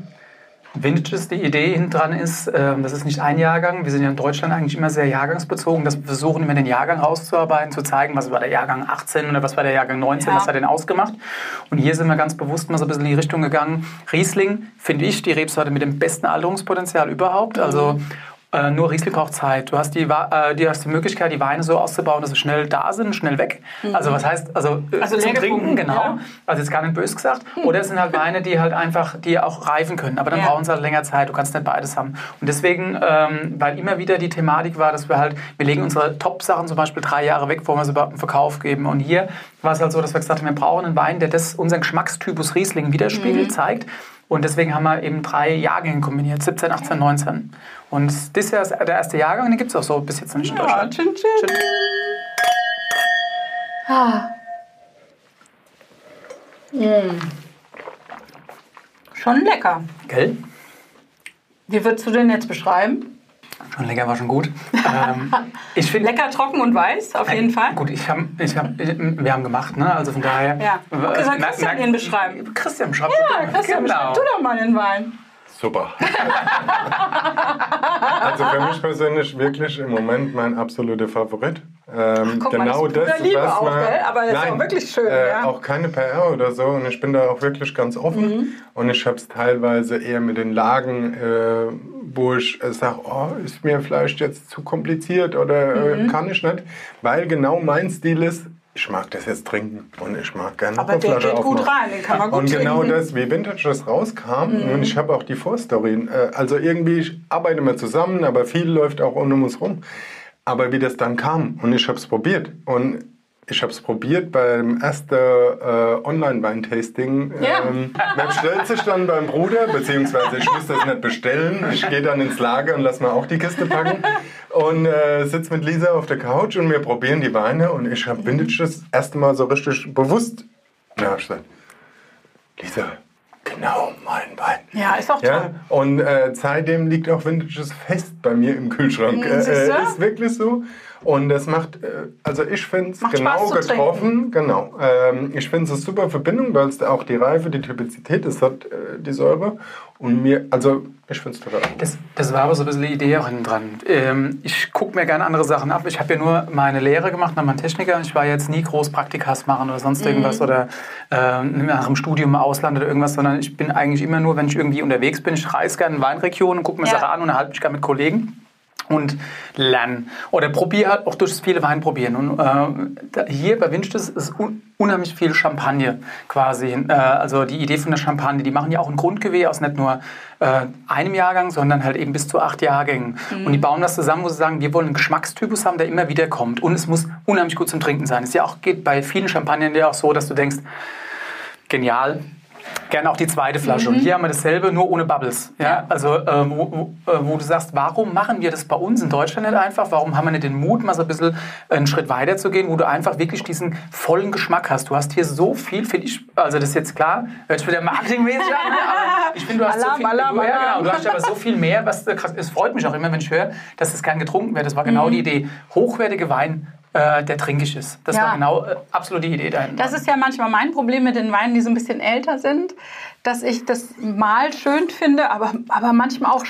Vintages, die Idee hinten dran ist, ähm, das ist nicht ein Jahrgang. Wir sind ja in Deutschland eigentlich immer sehr jahrgangsbezogen. Dass wir versuchen immer den Jahrgang rauszuarbeiten, zu zeigen, was war der Jahrgang 18 oder was war der Jahrgang 19, Ja. was hat den ausgemacht. Und hier sind wir ganz bewusst mal so ein bisschen in die Richtung gegangen. Riesling, finde ich, die Rebsorte mit dem besten Alterungspotenzial überhaupt. Also äh, nur Riesling braucht Zeit. Du hast die, äh, du hast die Möglichkeit, die Weine so auszubauen, dass sie schnell da sind, schnell weg. Also was heißt, also, äh, Also zum Trinken, genau. ja. Also jetzt gar nicht böse gesagt. Oder es sind halt Weine, die halt einfach, die auch reifen können. Aber dann Ja. brauchen sie halt länger Zeit. Du kannst nicht beides haben. Und deswegen, ähm, weil immer wieder die Thematik war, dass wir halt, wir legen unsere Top-Sachen zum Beispiel drei Jahre weg, bevor wir sie überhaupt im Verkauf geben. Und hier war es halt so, dass wir gesagt haben, wir brauchen einen Wein, der das, unseren Geschmackstypus Riesling widerspiegelt, zeigt. Und deswegen haben wir eben drei Jahrgänge kombiniert, 17, 18, 19. Und das Jahr ist der erste Jahrgang, den gibt es auch so bis jetzt noch nicht in Ja, Deutschland. chin, chin. Ah. Mm. Schon lecker. Gell? Wie würdest du den jetzt beschreiben? Schon lecker, war schon gut. ähm, ich finde Lecker, trocken und weiß, auf jeden Fall. Gut, ich hab, ich hab, wir haben gemacht, ne? Also von daher. Ja. Okay, soll Äh, merk- Christian merk- ihn beschreiben? Christian beschreibt Ja, den. Christian, genau. beschreib du doch mal den Wein. Super. also für mich persönlich wirklich im Moment mein absoluter Favorit. Ähm, guck mal, das ist purer Liebe auch, gell? Aber das ist auch wirklich schön, Äh, ja. Auch keine PR oder so und ich bin da auch wirklich ganz offen. Mhm. Und ich habe es teilweise eher mit den Lagen, äh, wo ich äh, sage, oh, ist mir vielleicht jetzt zu kompliziert oder Mhm. äh, kann ich nicht. Weil genau mein Stil ist, ich mag das jetzt trinken und ich mag gerne Aber der geht gut rein, den kann man gut Und genau trinken. Mhm. das, wie Vintage das rauskam, und ich habe auch die Vorstory, äh, also irgendwie ich arbeite wir zusammen, aber viel läuft auch um uns rum. Aber wie das dann kam und ich habe es probiert und ich habe es probiert beim ersten äh, Online-Weintasting. Ja. Ähm, man bestellt sich dann beim Bruder, beziehungsweise ich muss das nicht bestellen. Ich gehe dann ins Lager und lass mal auch die Kiste packen. Und äh, sitze mit Lisa auf der Couch und wir probieren die Weine. Und ich habe Vintage das erste Mal so richtig bewusst. Na, ich gesagt, Lisa, genau mein Wein. Ja, ist toll. Ja, und äh, seitdem liegt auch Vintages fest bei mir im Kühlschrank. Siehste? äh, ist wirklich so. Und das macht, äh, also ich finde es genau Spaß zu getroffen. Genau. Ähm, ich finde es eine super Verbindung, weil es auch die Reife, die Typizität, es hat äh, die Säure. Und mir, also ich finde es total. Das, das war aber so ein bisschen die Idee auch hinten dran. Ähm, ich gucke mir gerne andere Sachen ab. Ich habe ja nur meine Lehre gemacht, nach meinem Techniker. Ich war jetzt nie groß Praktikas machen oder sonst irgendwas oder äh, nach dem Studium im Ausland oder irgendwas, sondern ich bin eigentlich immer nur, wenn ich irgendwie unterwegs bin, ich reise gerne in Weinregionen, gucke mir Ja. Sachen an und halte mich gerne mit Kollegen und lernen. Oder probiere halt auch durch das viele Wein probieren. Und äh, hier bei Winchtes ist un unheimlich viel Champagne quasi. Äh, also die Idee von der Champagne, die machen ja auch ein Grundgewehr aus nicht nur äh, einem Jahrgang, sondern halt eben bis zu acht Jahrgängen. Und die bauen das zusammen, wo sie sagen, wir wollen einen Geschmackstypus haben, der immer wieder kommt. Und es muss unheimlich gut zum Trinken sein. Es ja auch, geht bei vielen Champagnern ja auch so, dass du denkst, genial. Gerne auch die zweite Flasche. Und hier haben wir dasselbe, nur ohne Bubbles. Ja? Also, äh, wo, wo, äh, wo du sagst, warum machen wir das bei uns in Deutschland nicht einfach? Warum haben wir nicht den Mut, mal so ein bisschen einen Schritt weiter zu gehen, wo du einfach wirklich diesen vollen Geschmack hast? Du hast hier so viel, finde ich, also das ist jetzt klar, hört sich wieder marketingmäßig an, ne? aber ich finde, du hast so Alarm, viel, Alarm, du, ja, genau, du hast aber so viel mehr, was krass, es freut mich auch immer, wenn ich höre, dass es gern getrunken wird. Das war genau die Idee. Hochwertige Wein, äh, der trinkig ist. Das Ja. war genau äh, absolut die Idee dahinter. Das ist ja manchmal mein Problem mit den Weinen, die so ein bisschen älter sind, dass ich das mal schön finde, aber, aber manchmal auch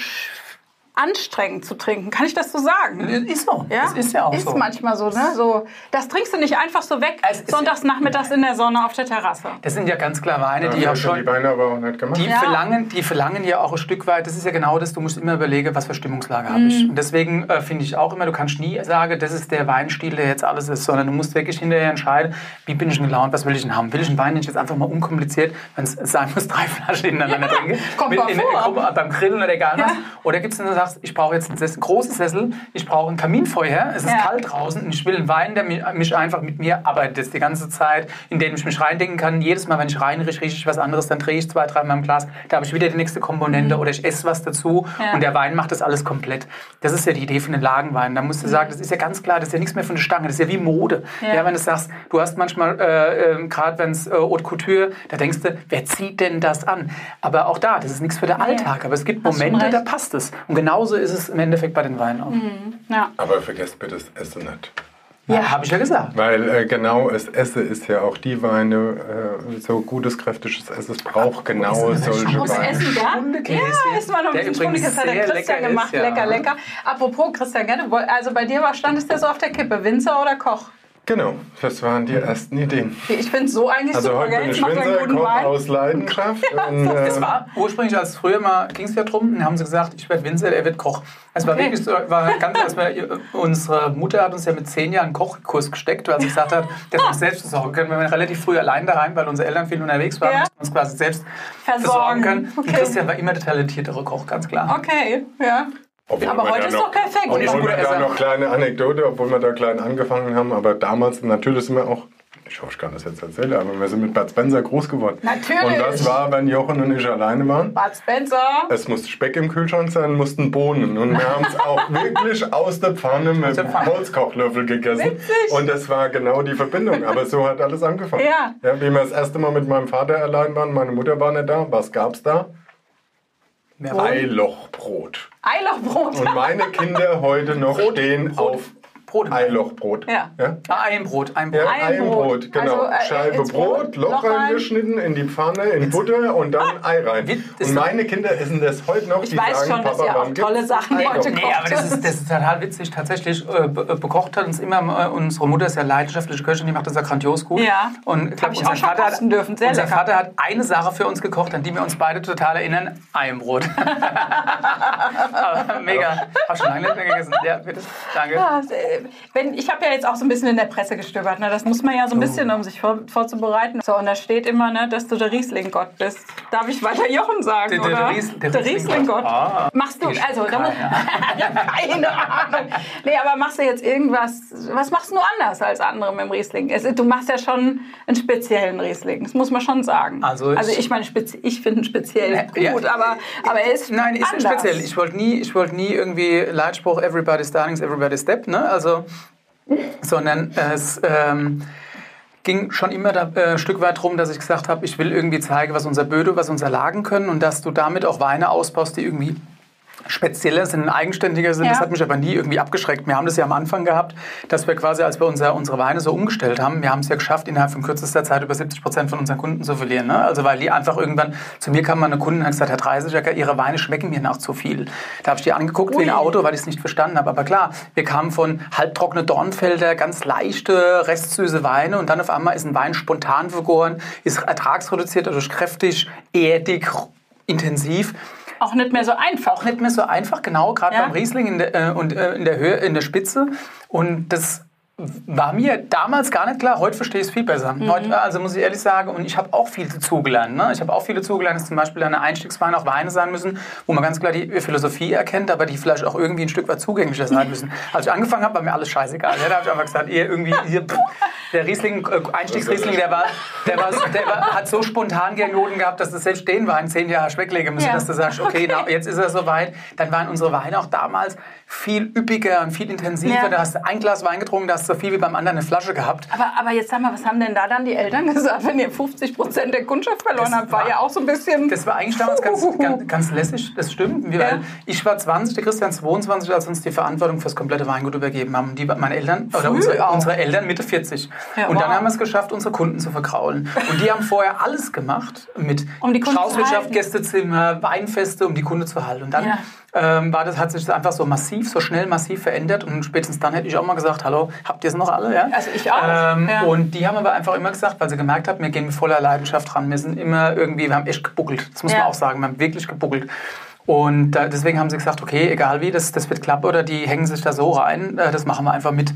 anstrengend zu trinken. Kann ich das so sagen? ist so. Ja, Das ist ja auch ist so. manchmal so, ne? So, das trinkst du nicht einfach so weg, Es ist- sonntags nachmittags in der Sonne auf der Terrasse. Das sind ja ganz klar Weine, die Ja, ja schon. die Weine aber auch nicht gemacht. Die, Ja. verlangen, die verlangen ja auch ein Stück weit, das ist ja genau das, du musst immer überlegen, was für Stimmungslage habe Mhm. ich. Und deswegen äh, finde ich auch immer, du kannst nie sagen, das ist der Weinstil, der jetzt alles ist, sondern du musst wirklich hinterher entscheiden, wie bin ich denn gelaunt, was will ich denn haben. Will ich einen Wein, den ich jetzt einfach mal unkompliziert, wenn es sein muss, drei Flaschen hintereinander trinke, kommt mal in, vor. Gruppe, beim Grillen oder egal was. Ja. Oder gibt es denn, du sagst, ich brauche jetzt einen Sessel, großen Sessel, ich brauche ein Kaminfeuer, es ist Ja. kalt draußen und ich will einen Wein, der mi- mich einfach mit mir arbeitet das die ganze Zeit, in den ich mich reindenken kann. Jedes Mal, wenn ich reinrieche, rieche ich was anderes, dann drehe ich zwei, dreimal im Glas, da habe ich wieder die nächste Komponente oder ich esse was dazu Mhm. Ja. und der Wein macht das alles komplett. Das ist ja die Idee von den Lagenweinen. Da musst du sagen, das ist ja ganz klar, das ist ja nichts mehr von der Stange, das ist ja wie Mode. Mhm. Ja. Ja. wenn du sagst, du hast manchmal, äh, äh, gerade wenn es äh, Haute Couture, da denkst du, wer zieht denn das an? Aber auch da, das ist nichts für den Alltag. Aber es gibt Momente, da passt es. Und genauso ist es im Endeffekt bei den Weinen auch. Ja. Aber vergesst bitte das Essen nicht. Ja, habe ich ja gesagt. Weil äh, genau das Essen ist ja auch die Weine, äh, so gutes, kräftiges Essen es braucht genau ist das solche Aus Weine. Essen, ja? Ja, ist mal noch ein bisschen übrigens Hundekäse. Hat der Christian lecker gemacht. ist, ja. Lecker, lecker. Apropos Christian, Also bei dir war, stand es der so auf der Kippe? Winzer oder Koch? Genau, das waren die ersten Ideen. Ich finde so eigentlich Also super heute geil. bin ich mache einen guten Koch Wein. aus Leidenschaft. und, Es äh, war ursprünglich, als früher mal ging es ja drum, dann haben sie gesagt, ich werde Winzer, er wird Koch. Es war Okay. wirklich so, war ganz, als wir, unsere Mutter hat uns ja mit zehn Jahren einen Kochkurs gesteckt, weil sie gesagt hat, dass wir uns selbst versorgen können. Wir waren relativ früh allein daheim, weil unsere Eltern viel unterwegs waren, Ja. mussten uns quasi selbst Versorgen. versorgen können. Und Okay. Christian war immer der talentiertere Koch, ganz klar. Okay, ja. Obwohl Aber heute da ist noch- doch perfekt. Und ich Obwohl wir da Esser. noch kleine Anekdote, obwohl wir da klein angefangen haben, aber damals natürlich sind wir auch, ich hoffe, ich kann das jetzt erzählen, aber wir sind mit Bud Spencer groß geworden. Natürlich. Und das war, wenn Jochen und ich alleine waren. Bud Spencer. Es musste Speck im Kühlschrank sein, mussten Bohnen. Und wir haben es auch wirklich aus der Pfanne mit dem. Holzkochlöffel gegessen. Witzig. Und das war genau die Verbindung. Aber so hat alles angefangen. Ja. ja. Wie wir das erste Mal mit meinem Vater allein waren, meine Mutter war nicht da. Was gab's da? Wer war Eilochbrot. Eilochbrot. Und meine Kinder heute noch Brot, stehen Brot, auf Brot. Eilochbrot. Ja. Ah, Eienbrot, Eienbrot. Ja, Eienbrot. Eienbrot, genau. Also, äh, Scheibe ins Brot, Brot, Loch Loch rein. reingeschnitten, in die Pfanne, in Butter und dann Ei rein. Und meine Kinder essen das heute noch. Ich die weiß sagen, schon, dass Papa, ihr auch tolle Sachen heute Nee, kocht. aber das ist, das ist total witzig. Tatsächlich, äh, äh, bekocht hat uns immer, äh, unsere Mutter ist ja leidenschaftliche Köchin, die macht das ja grandios gut. Ja. Und Hab ich auch schon Vater kosten dürfen, sehr unser lecker. Vater hat eine Sache für uns gekocht, an die wir uns beide total erinnern: Eienbrot. Aber mega. Hast du schon lange nicht mehr gegessen? Ja, bitte. Danke. Ja, wenn, ich habe ja jetzt auch so ein bisschen in der Presse gestöbert. Ne? Das muss man ja so ein bisschen, um sich vor, vorzubereiten. So, und da steht immer, ne, dass du der Riesling-Gott bist. Darf ich weiter Jochen sagen, Der- der- oder? der Ries- der der Riesling-Gott. Ah. machst du, also, keine keine Ahnung. Nee, aber machst du jetzt irgendwas, was machst du anders als andere mit dem Riesling? Es, du machst ja schon einen speziellen Riesling, das muss man schon sagen. Also ich- also ich meine, ich finde ihn speziell Ja, gut, aber, aber er ist Nein, ist anders. speziell. Ich wollte nie, ich wollte nie irgendwie Leitspruch Everybody's Darlings, Everybody's Step, ne? Also, sondern es ähm, ging schon immer da, äh, ein Stück weit darum, dass ich gesagt habe, ich will irgendwie zeigen, was unser Böde, was unser Lagen können und dass du damit auch Weine ausbaust, die irgendwie spezieller sind, eigenständiger sind. Ja. Das hat mich aber nie irgendwie abgeschreckt. Wir haben das ja am Anfang gehabt, dass wir quasi, als wir unser, unsere Weine so umgestellt haben, wir haben es ja geschafft, innerhalb von kürzester Zeit über 70 Prozent von unseren Kunden zu verlieren. Ne? Also weil die einfach irgendwann, zu mir kam mal eine Kundin und hat gesagt, Herr Dreißiger, Ihre Weine schmecken mir nach zu viel. Da habe ich die angeguckt wie ein Ui. Auto, weil ich es nicht verstanden habe. Aber klar, wir kamen von halbtrockene Dornfelder, ganz leichte, restsüße Weine und dann auf einmal ist ein Wein spontan vergoren, ist ertragsreduziert, dadurch kräftig, erdig, intensiv Auch nicht mehr so einfach. auch nicht mehr so einfach, genau, gerade Ja. beim Riesling in der, äh, und äh, in der Höhe, in der Spitze. Und das war mir damals gar nicht klar. Heute verstehe ich es viel besser. Mhm. Heute, also muss ich ehrlich sagen, und ich habe auch viel dazugelernt. Ne? Ich habe auch viel dazugelernt, dass zum Beispiel eine Einstiegswein auch Weine sein müssen, wo man ganz klar die Philosophie erkennt, aber die vielleicht auch irgendwie ein Stück weit zugänglicher sein müssen. Als ich angefangen habe, war mir alles scheißegal. Ja, da habe ich einfach gesagt, ihr irgendwie, ihr, der Riesling, äh, Einstiegsriesling, der war, der war, der war, hat so spontan Gärnoten gehabt, dass du selbst den Wein zehn Jahre weglegen müssen, Ja. dass du sagst, okay, na, jetzt ist er soweit. Dann waren unsere Weine auch damals viel üppiger und viel intensiver. Ja. Da hast du ein Glas Wein getrunken, da hast so viel wie beim anderen eine Flasche gehabt. Aber, aber jetzt sag mal, was haben denn da dann die Eltern gesagt, wenn ihr 50 Prozent der Kundschaft verloren Das habt? War war- ja auch so ein bisschen. Das war eigentlich damals ganz, ganz, ganz lässig, das stimmt. Wir, Ja. Ich war 20, der Christian 22, als uns die Verantwortung fürs komplette Weingut übergeben haben. Die, meine Eltern, oder Früh unsere, auch. unsere Eltern Mitte 40. Ja, und dann wow. haben wir es geschafft, unsere Kunden zu verkraulen. Und die haben vorher alles gemacht mit Um Straußwirtschaft. Gästezimmer, Weinfeste, um die Kunde zu halten. Und dann Ja. Ähm, war das, hat sich das einfach so massiv, so schnell massiv verändert. Und spätestens dann hätte ich auch mal gesagt, hallo, habt ihr es noch alle? Ja? Also ich auch, Ähm, ja. Und die haben aber einfach immer gesagt, weil sie gemerkt haben, wir gehen mit voller Leidenschaft ran. Wir sind immer irgendwie, wir haben echt gebuckelt. Das muss Ja. man auch sagen, wir haben wirklich gebuckelt. Und äh, deswegen haben sie gesagt, okay, egal wie, das, das wird klappen oder die hängen sich da so rein, äh, das machen wir einfach mit.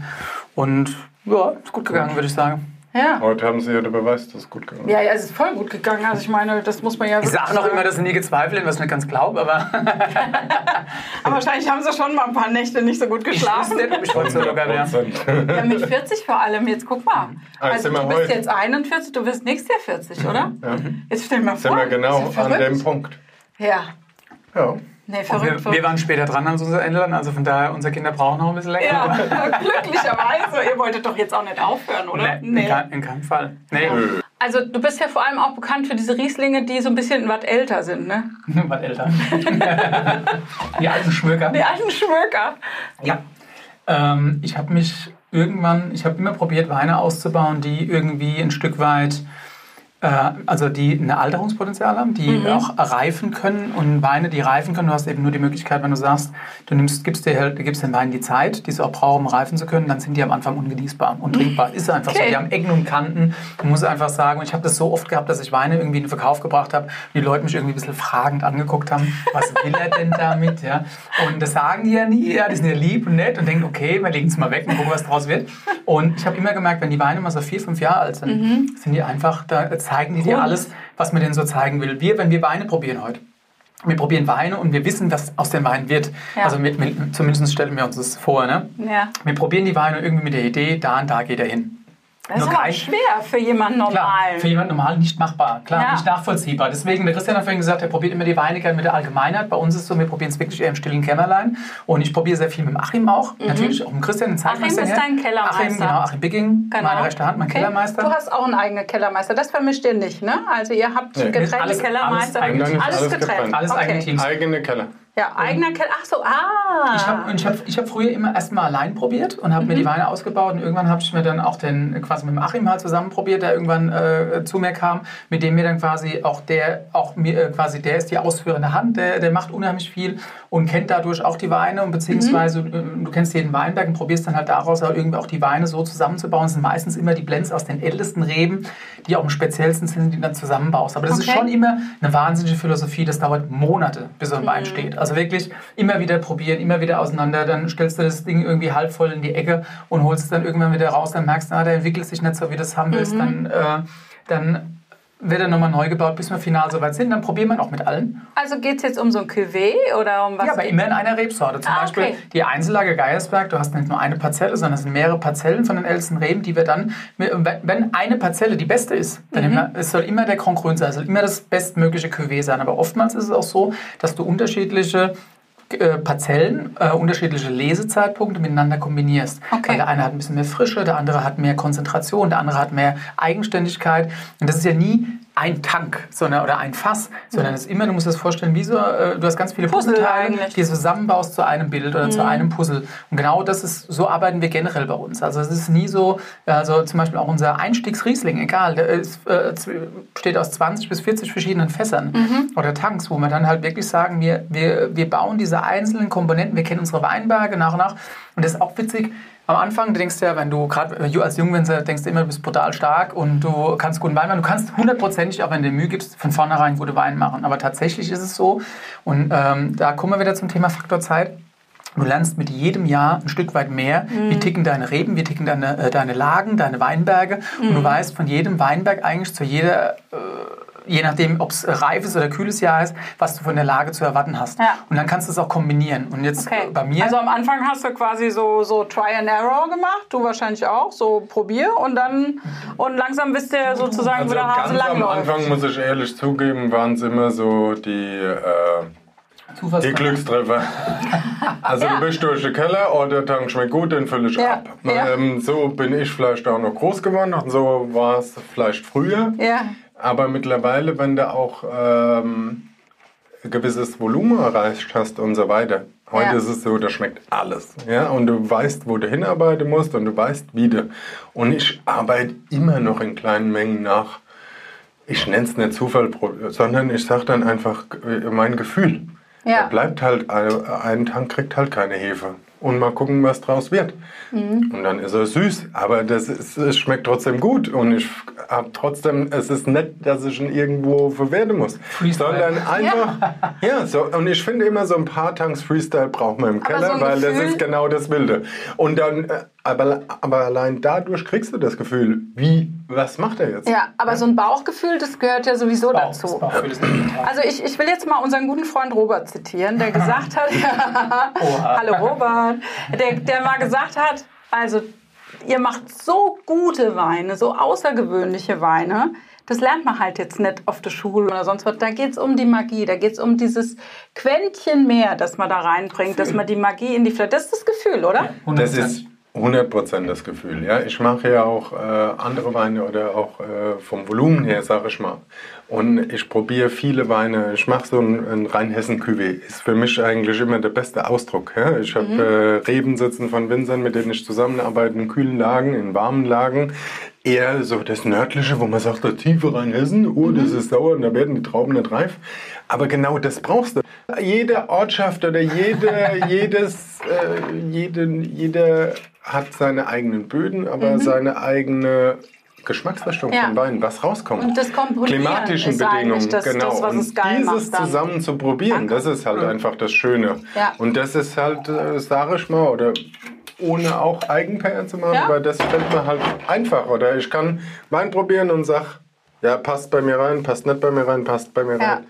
Und ja, ist gut gegangen, würde ich sagen. Ja. Heute haben sie ja den Beweis, dass es gut gegangen ist. Ja, ja, es ist voll gut gegangen. Also ich meine, das muss man ja Ich sage noch immer, dass sie nie gezweifelt haben, was ich nicht ganz glaube, aber Aber wahrscheinlich haben sie schon mal ein paar Nächte nicht so gut ich geschlafen. nicht, ob ich heute so locker. 100%. Ja, mit 40 vor allem. Jetzt guck mal. Ah, Also sind wir du bist heute. jetzt 41, du wirst nächstes Jahr 40, oder? Ja. Jetzt stell dir mal Sind vor. wir genau an dem Punkt. Ja. Ja. Nee, verrückt. wir, wir waren später dran als unsere Eltern, also von daher, unsere Kinder brauchen noch ein bisschen länger. Ja, glücklicherweise. Ihr wolltet doch jetzt auch nicht aufhören, oder? Nee, In, kein, in keinem Fall. Nee, Also du bist ja vor allem auch bekannt für diese Rieslinge, die so ein bisschen was älter sind, ne? was älter. Die alten Schmöker. Die alten Schmöker. Ja. Ähm, ich habe mich irgendwann, ich habe immer probiert, Weine auszubauen, die irgendwie ein Stück weit, also die ein Alterungspotenzial haben, die Mhm. auch reifen können. Und Weine, die reifen können, du hast eben nur die Möglichkeit, wenn du sagst, du nimmst, gibst, dir, halt- gibst den Weinen die Zeit, die sie auch brauchen, um reifen zu können, dann sind die am Anfang ungenießbar und trinkbar. Ist einfach so. Okay. Die haben Ecken und Kanten. Du musst einfach sagen, und ich habe das so oft gehabt, dass ich Weine irgendwie in den Verkauf gebracht habe die Leute mich irgendwie ein bisschen fragend angeguckt haben, was will er denn damit? Ja? Und das sagen die ja nie, ja, die sind ja lieb und nett und denken, okay, wir legen es mal weg und gucken, was draus wird. Und ich habe immer gemerkt, wenn die Weine mal so vier, fünf Jahre alt sind, Mhm. sind die einfach, da zeigen die dir alles, was man denen so zeigen will. Wir, wenn wir Weine probieren heute, wir probieren Weine und wir wissen, was aus den Weinen wird. Ja. Also mit, mit, zumindest stellen wir uns das vor. Ne? Ja. Wir probieren die Weine irgendwie mit der Idee, da und da geht er hin. Das ist aber schwer für jemanden Klar, normalen. für jemanden normal nicht machbar, klar, Ja. nicht nachvollziehbar. Deswegen, der Christian hat vorhin gesagt, er probiert immer die Weine gerne mit der Allgemeinheit. Bei uns ist es so, wir probieren es wirklich eher im stillen Kämmerlein. Und ich probiere sehr viel mit dem Achim auch. Natürlich auch mit Christian, den. Mhm. Achim ist dein Kellermeister. Achim, genau, Achim Bigging, Genau. meine rechte Hand, mein Okay. Kellermeister. Du hast auch einen eigenen Kellermeister. Das vermischt ihr nicht, ne? Also ihr habt Nee. getrennte Alles- Kellermeister. alles eigen- alles alles getrennt. getrennt. Alles eigene Teams. Eigene Keller. Ja, eigener Keller. Ach so, ah. Ich habe ich hab, ich hab früher immer erstmal allein probiert und habe mir Mhm. die Weine ausgebaut und irgendwann habe ich mir dann auch den quasi mit dem Achim halt zusammen probiert, der irgendwann äh, zu mir kam, mit dem mir dann quasi auch der auch mir äh, quasi der ist die ausführende Hand, der, der macht unheimlich viel und kennt dadurch auch die Weine und beziehungsweise Mhm. äh, du kennst jeden Weinberg und probierst dann halt daraus auch irgendwie auch die Weine so zusammenzubauen. Es sind meistens immer die Blends aus den ältesten Reben, die auch am speziellsten sind, die du dann zusammenbaust. Aber das Okay. ist schon immer eine wahnsinnige Philosophie. Das dauert Monate, bis so ein Wein steht. Also wirklich immer wieder probieren, immer wieder auseinander. Dann stellst du das Ding irgendwie halb voll in die Ecke und holst es dann irgendwann wieder raus. Dann merkst du, ah, der entwickelt sich nicht so, wie du es haben willst. Dann, äh, dann wird er nochmal neu gebaut, bis wir final soweit sind. Dann probieren wir auch mit allen. Also geht es jetzt um so ein Cuvée oder um was? Ja, aber immer in einer Rebsorte. Zum Ah, Beispiel okay. die Einzellage Geiersberg, du hast nicht nur eine Parzelle, sondern es sind mehrere Parzellen von den ältesten Reben, die wir dann, wenn eine Parzelle die beste ist, dann Mhm. immer, es soll immer der Kongruent sein, es soll immer das bestmögliche Cuvée sein. Aber oftmals ist es auch so, dass du unterschiedliche äh, Parzellen, äh, unterschiedliche Lesezeitpunkte miteinander kombinierst. Okay. Weil der eine hat ein bisschen mehr Frische, der andere hat mehr Konzentration, der andere hat mehr Eigenständigkeit. Und das ist ja nie ein Tank sondern, oder ein Fass, sondern es ist immer, du musst dir das vorstellen, wie so, äh, du hast ganz viele Puzzle Puzzleteile, eigentlich. die du zusammenbaust zu einem Bild oder zu einem Puzzle. Und genau das ist, so arbeiten wir generell bei uns. Also es ist nie so, also zum Beispiel auch unser Einstiegsriesling, egal, der ist, äh, besteht aus 20 bis 40 verschiedenen Fässern oder Tanks, wo wir dann halt wirklich sagen, wir, wir, wir bauen diese einzelnen Komponenten, wir kennen unsere Weinberge nach und nach. Und das ist auch witzig, am Anfang denkst du ja, wenn du gerade als Jungwinzer denkst du immer, du bist brutal stark und du kannst guten Wein machen. Du kannst hundertprozentig, auch wenn du dir Mühe gibst, von vornherein gute Wein machen. Aber tatsächlich ist es so, und ähm, da kommen wir wieder zum Thema Faktor Zeit. Du lernst mit jedem Jahr ein Stück weit mehr, wie ticken deine Reben, wie ticken deine, äh, deine Lagen, deine Weinberge. Und du weißt von jedem Weinberg eigentlich zu jeder, äh, je nachdem, ob es reifes oder kühles Jahr ist, was du von der Lage zu erwarten hast. Ja. Und dann kannst du es auch kombinieren. Und jetzt Okay. bei mir. Also am Anfang hast du quasi so, so Try and Error gemacht, du wahrscheinlich auch, so probier und dann und langsam bist du ja sozusagen Also wieder Hase ganz am. Anfang, muss ich ehrlich zugeben, waren es immer so die, äh, die Glückstreffer. Also du bist durch den Keller, oh, der Tank schmeckt gut, den fülle ich Ja, ab. ja. Ähm, so bin ich vielleicht auch noch groß geworden und so war es vielleicht früher. Aber mittlerweile, wenn du auch ähm, ein gewisses Volumen erreicht hast und so weiter. Heute Ja. ist es so, da schmeckt alles. Ja? Und du weißt, wo du hinarbeiten musst und du weißt, wie du. Und ich arbeite immer noch in kleinen Mengen nach. Ich nenne es nicht Zufall, sondern ich sage dann einfach äh, mein Gefühl. Ja. Da bleibt halt, ein ein Tank kriegt halt keine Hefe. Und mal gucken, was draus wird. Mhm. Und dann ist er süß, aber das ist, es schmeckt trotzdem gut. Und ich habe trotzdem, es ist nicht, dass ich ihn irgendwo verwerten muss. Freestyle. Sondern einfach, ja. so, und ich finde immer so ein paar Tanks Freestyle braucht man im Aber Keller, so weil das Gefühl- ist genau das Wilde. Und dann, äh, aber, aber allein dadurch kriegst du das Gefühl, wie, was macht er jetzt? Ja, aber so ein Bauchgefühl, das gehört ja sowieso Bauch, das dazu. Also ich, ich will jetzt mal unseren guten Freund Robert zitieren, der gesagt hat, hallo Robert, der, der mal gesagt hat, also ihr macht so gute Weine, so außergewöhnliche Weine, das lernt man halt jetzt nicht auf der Schule oder sonst was. Da geht es um die Magie, da geht es um dieses Quäntchen mehr, das man da reinbringt, dass man die Magie in die Flasche, das ist das Gefühl, oder? Das ist 100% das Gefühl. Ja? Ich mache ja auch äh, andere Weine oder auch äh, vom Volumen her, sage ich mal. Und ich probiere viele Weine. Ich mache so ein, ein Rheinhessen-Cuvée. Ist für mich eigentlich immer der beste Ausdruck. Ja? Ich habe äh, Reben sitzen von Winzern, mit denen ich zusammenarbeite, in kühlen Lagen, in warmen Lagen. Eher so das Nördliche, wo man sagt, der tiefe Rheinhessen, oh, das ist sauer und da werden die Trauben nicht reif. Aber genau das brauchst du. Jede Ortschaft oder jede, jedes, äh, jeden, jeder hat seine eigenen Böden, aber seine eigene Geschmacksrichtung Mhm. Ja. von Wein, was rauskommt. Und das Komponieren Klimatischen Bedingungen, das- genau. das, was und dieses zusammen zu probieren, Danke. das ist halt einfach das Schöne. Ja. Und das ist halt, äh, sage ich mal, oder ohne auch Eigenpair zu machen, Ja. weil das fällt mir halt einfach. Oder ich kann Wein probieren und sag, ja, passt bei mir rein, passt nicht bei mir rein, passt bei mir rein.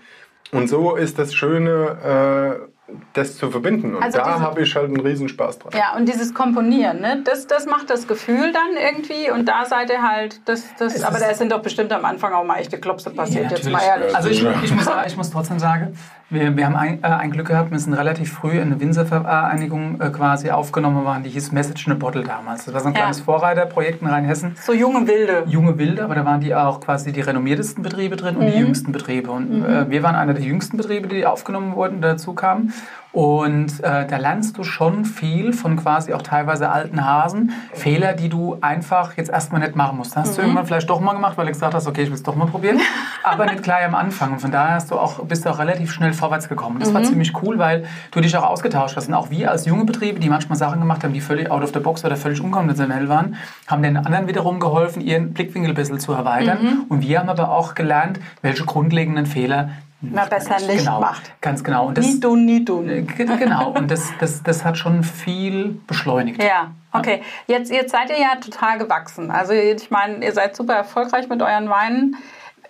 Und so ist das Schöne, äh, das zu verbinden. Und Also da habe ich halt einen Riesenspaß dran. Ja, und dieses Komponieren, ne? das, das macht das Gefühl dann irgendwie und da seid ihr halt, das, das, Es aber da sind doch bestimmt am Anfang auch mal echte Klopse passiert, jetzt mal natürlich. ehrlich. Also ich, Ja. ich, muss, ich muss trotzdem sagen, wir, wir haben ein, äh, ein Glück gehabt, wir sind relativ früh in eine Winzervereinigung äh, quasi aufgenommen worden, die hieß Message in a Bottle damals. Das war so ein Ja. kleines Vorreiterprojekt in Rheinhessen. so junge Wilde. Junge Wilde, aber da waren die auch quasi die renommiertesten Betriebe drin und die jüngsten Betriebe. Und äh, wir waren einer der jüngsten Betriebe, die aufgenommen wurden, dazu kamen. Und äh, da lernst du schon viel von quasi auch teilweise alten Hasen. Fehler, die du einfach jetzt erstmal nicht machen musst. Hast du irgendwann vielleicht doch mal gemacht, weil du gesagt hast, okay, ich will es doch mal probieren. aber nicht gleich am Anfang. Und von daher hast du auch, bist du auch relativ schnell vorwärts gekommen. Das war ziemlich cool, weil du dich auch ausgetauscht hast. Und auch wir als junge Betriebe, die manchmal Sachen gemacht haben, die völlig out of the box oder völlig unkonventionell waren, haben den anderen wiederum geholfen, ihren Blickwinkel ein bisschen zu erweitern. Und wir haben aber auch gelernt, welche grundlegenden Fehler Na, besser nicht genau, macht. Ganz genau. Und das, Nie tun, nie tun. äh, ge- Genau, und das, das, das hat schon viel beschleunigt. Ja, okay. Jetzt, jetzt seid ihr ja total gewachsen. Also ich meine, ihr seid super erfolgreich mit euren Weinen.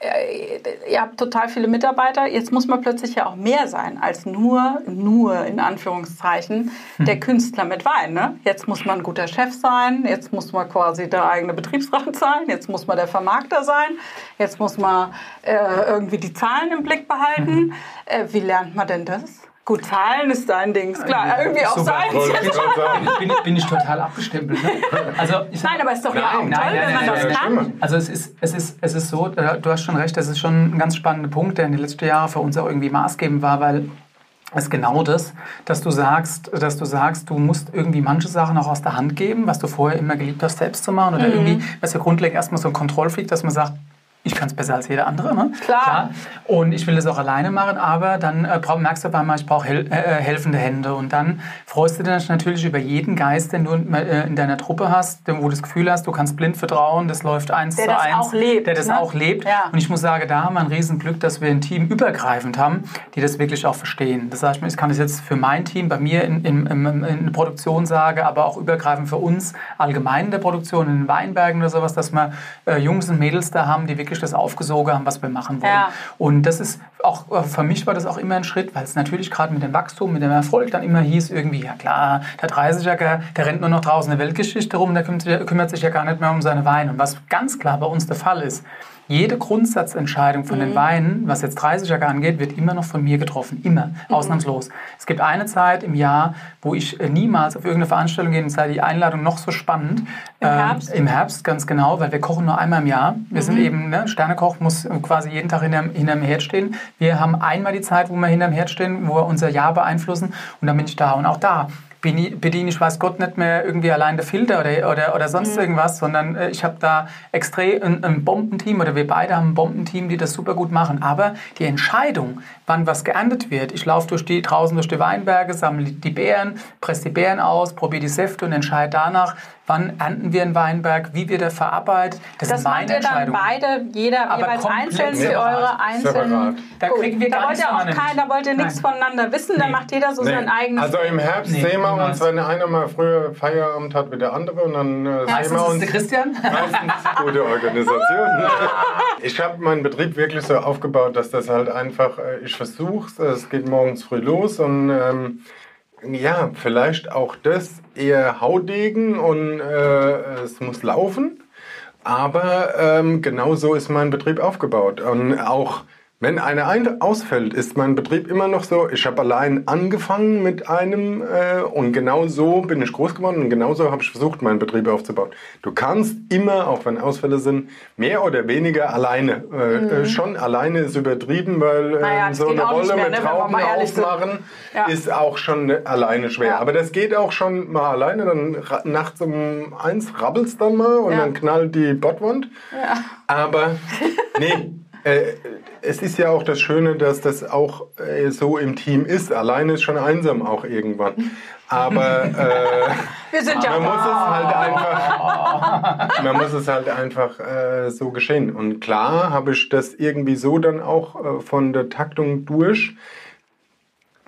Äh, Ihr habt total viele Mitarbeiter. Jetzt muss man plötzlich ja auch mehr sein als nur, nur in Anführungszeichen, der Künstler mit Wein. Ne? Jetzt muss man ein guter Chef sein. Jetzt muss man quasi der eigene Betriebsrat sein. Jetzt muss man der Vermarkter sein. Jetzt muss man äh, irgendwie die Zahlen im Blick behalten. Äh, wie lernt man denn das? Gut, Zahlen ist dein Ding, klar. Irgendwie auch sein. Ich. Bin, ich- bin ich total abgestempelt. Ne? Also ich Nein, aber ist doch ja auch toll, Nein, nein, wenn man nein, das nein, kann. nein. Also es ist, es, ist, es ist so, du hast schon recht, das ist schon ein ganz spannender Punkt, der in den letzten Jahren für uns auch irgendwie maßgebend war, weil es ist genau das, dass du sagst, dass du sagst, du musst irgendwie manche Sachen auch aus der Hand geben, was du vorher immer geliebt hast, selbst zu machen. Oder irgendwie, was ja grundlegend erstmal so ein Kontrollfreak, dass man sagt, ich kann es besser als jeder andere. Ne? Klar. Und ich will das auch alleine machen, aber dann äh, merkst du auf einmal, ich brauche hel äh, äh, helfende Hände. Und dann freust du dich natürlich über jeden Geist, den du in, äh, in deiner Truppe hast, wo du das Gefühl hast, du kannst blind vertrauen, das läuft eins Der zu das eins. auch lebt, Der das ne? auch lebt. Ja. Und ich muss sagen, da haben wir ein Riesenglück, dass wir ein Team übergreifend haben, die das wirklich auch verstehen. Das heißt, ich kann das jetzt für mein Team, bei mir in, in, in, in der Produktion sagen, aber auch übergreifend für uns allgemein in der Produktion, in den Weinbergen oder sowas, dass wir äh, Jungs und Mädels da haben, die wirklich das aufgesogen haben, was wir machen wollen. Ja. Und das ist auch, äh, für mich war das auch immer ein Schritt, weil es natürlich gerade mit dem Wachstum, mit dem Erfolg dann immer hieß irgendwie, ja klar, der 30er, der rennt nur noch draußen eine Weltgeschichte rum, der kümmert, sich- kümmert sich ja gar nicht mehr um seine Weine. Und was ganz klar bei uns der Fall ist, jede Grundsatzentscheidung von Mhm. den Weinen, was jetzt 30er angeht, wird immer noch von mir getroffen. Immer. Mhm. Ausnahmslos. Es gibt eine Zeit im Jahr, wo ich äh, niemals auf irgendeine Veranstaltung gehe und sei die Einladung noch so spannend. Im Herbst? Im Herbst, ganz genau, weil wir kochen nur einmal im Jahr. Wir Mhm. sind eben, ne, Sternekoch muss äh, quasi jeden Tag hinterm, hinterm Herd stehen. Wir haben einmal die Zeit, wo wir hinterm Herd stehen, wo wir unser Jahr beeinflussen und dann bin ich da. Und auch da bediene bediene ich, weiß Gott, nicht mehr irgendwie allein der Filter oder, oder, oder sonst irgendwas, sondern äh, ich habe da extrem ein, ein Bombenteam oder wir beide haben ein Bombenteam, die das super gut machen. Aber die Entscheidung, wann was geerntet wird, ich laufe durch die, draußen durch die Weinberge, sammle die Beeren, presse die Beeren aus, probiere die Säfte und entscheide danach, wann ernten wir einen Weinberg, wie wird er verarbeitet. Das, Das macht meine ihr dann beide, jeder Aber jeweils einzeln für eure einzelnen. Da Gut, kriegen wir da gar wollt ihr auch voneinander. kein, da wollt ihr nichts Nein. voneinander wissen, da Nee. macht jeder so Nee. sein eigenes. Also im Herbst Nee, sehen wir uns, wenn einer mal früher Feierabend hat wie der andere und dann äh, sehen wir ist uns. Christian. Meistens gute Organisation. Ich habe meinen Betrieb wirklich so aufgebaut, dass das halt einfach, äh, ich versuche es geht morgens früh los und ähm, ja, vielleicht auch das eher Haudegen und äh, es muss laufen. Aber ähm, genau so ist mein Betrieb aufgebaut. Und auch wenn einer ein ausfällt, ist mein Betrieb immer noch so. Ich habe allein angefangen mit einem äh, und genau so bin ich groß geworden und genau so habe ich versucht, meinen Betrieb aufzubauen. Du kannst immer, auch wenn Ausfälle sind, mehr oder weniger alleine. Äh, äh, schon alleine ist übertrieben, weil äh, Mhm. Naja, so eine Rolle mehr, mit ne, Trauben aufmachen Ja. ist auch schon alleine schwer. Ja. Aber das geht auch schon mal alleine. Dann nachts um eins rabbelst dann mal und Ja. dann knallt die Bottwand. Aber nee, äh, es ist ja auch das Schöne, dass das auch äh, so im Team ist. Alleine ist schon einsam auch irgendwann. Aber äh, wir sind ja man muss es halt einfach, man muss es halt einfach äh, so geschehen. Und klar habe ich das irgendwie so dann auch äh, von der Taktung durch,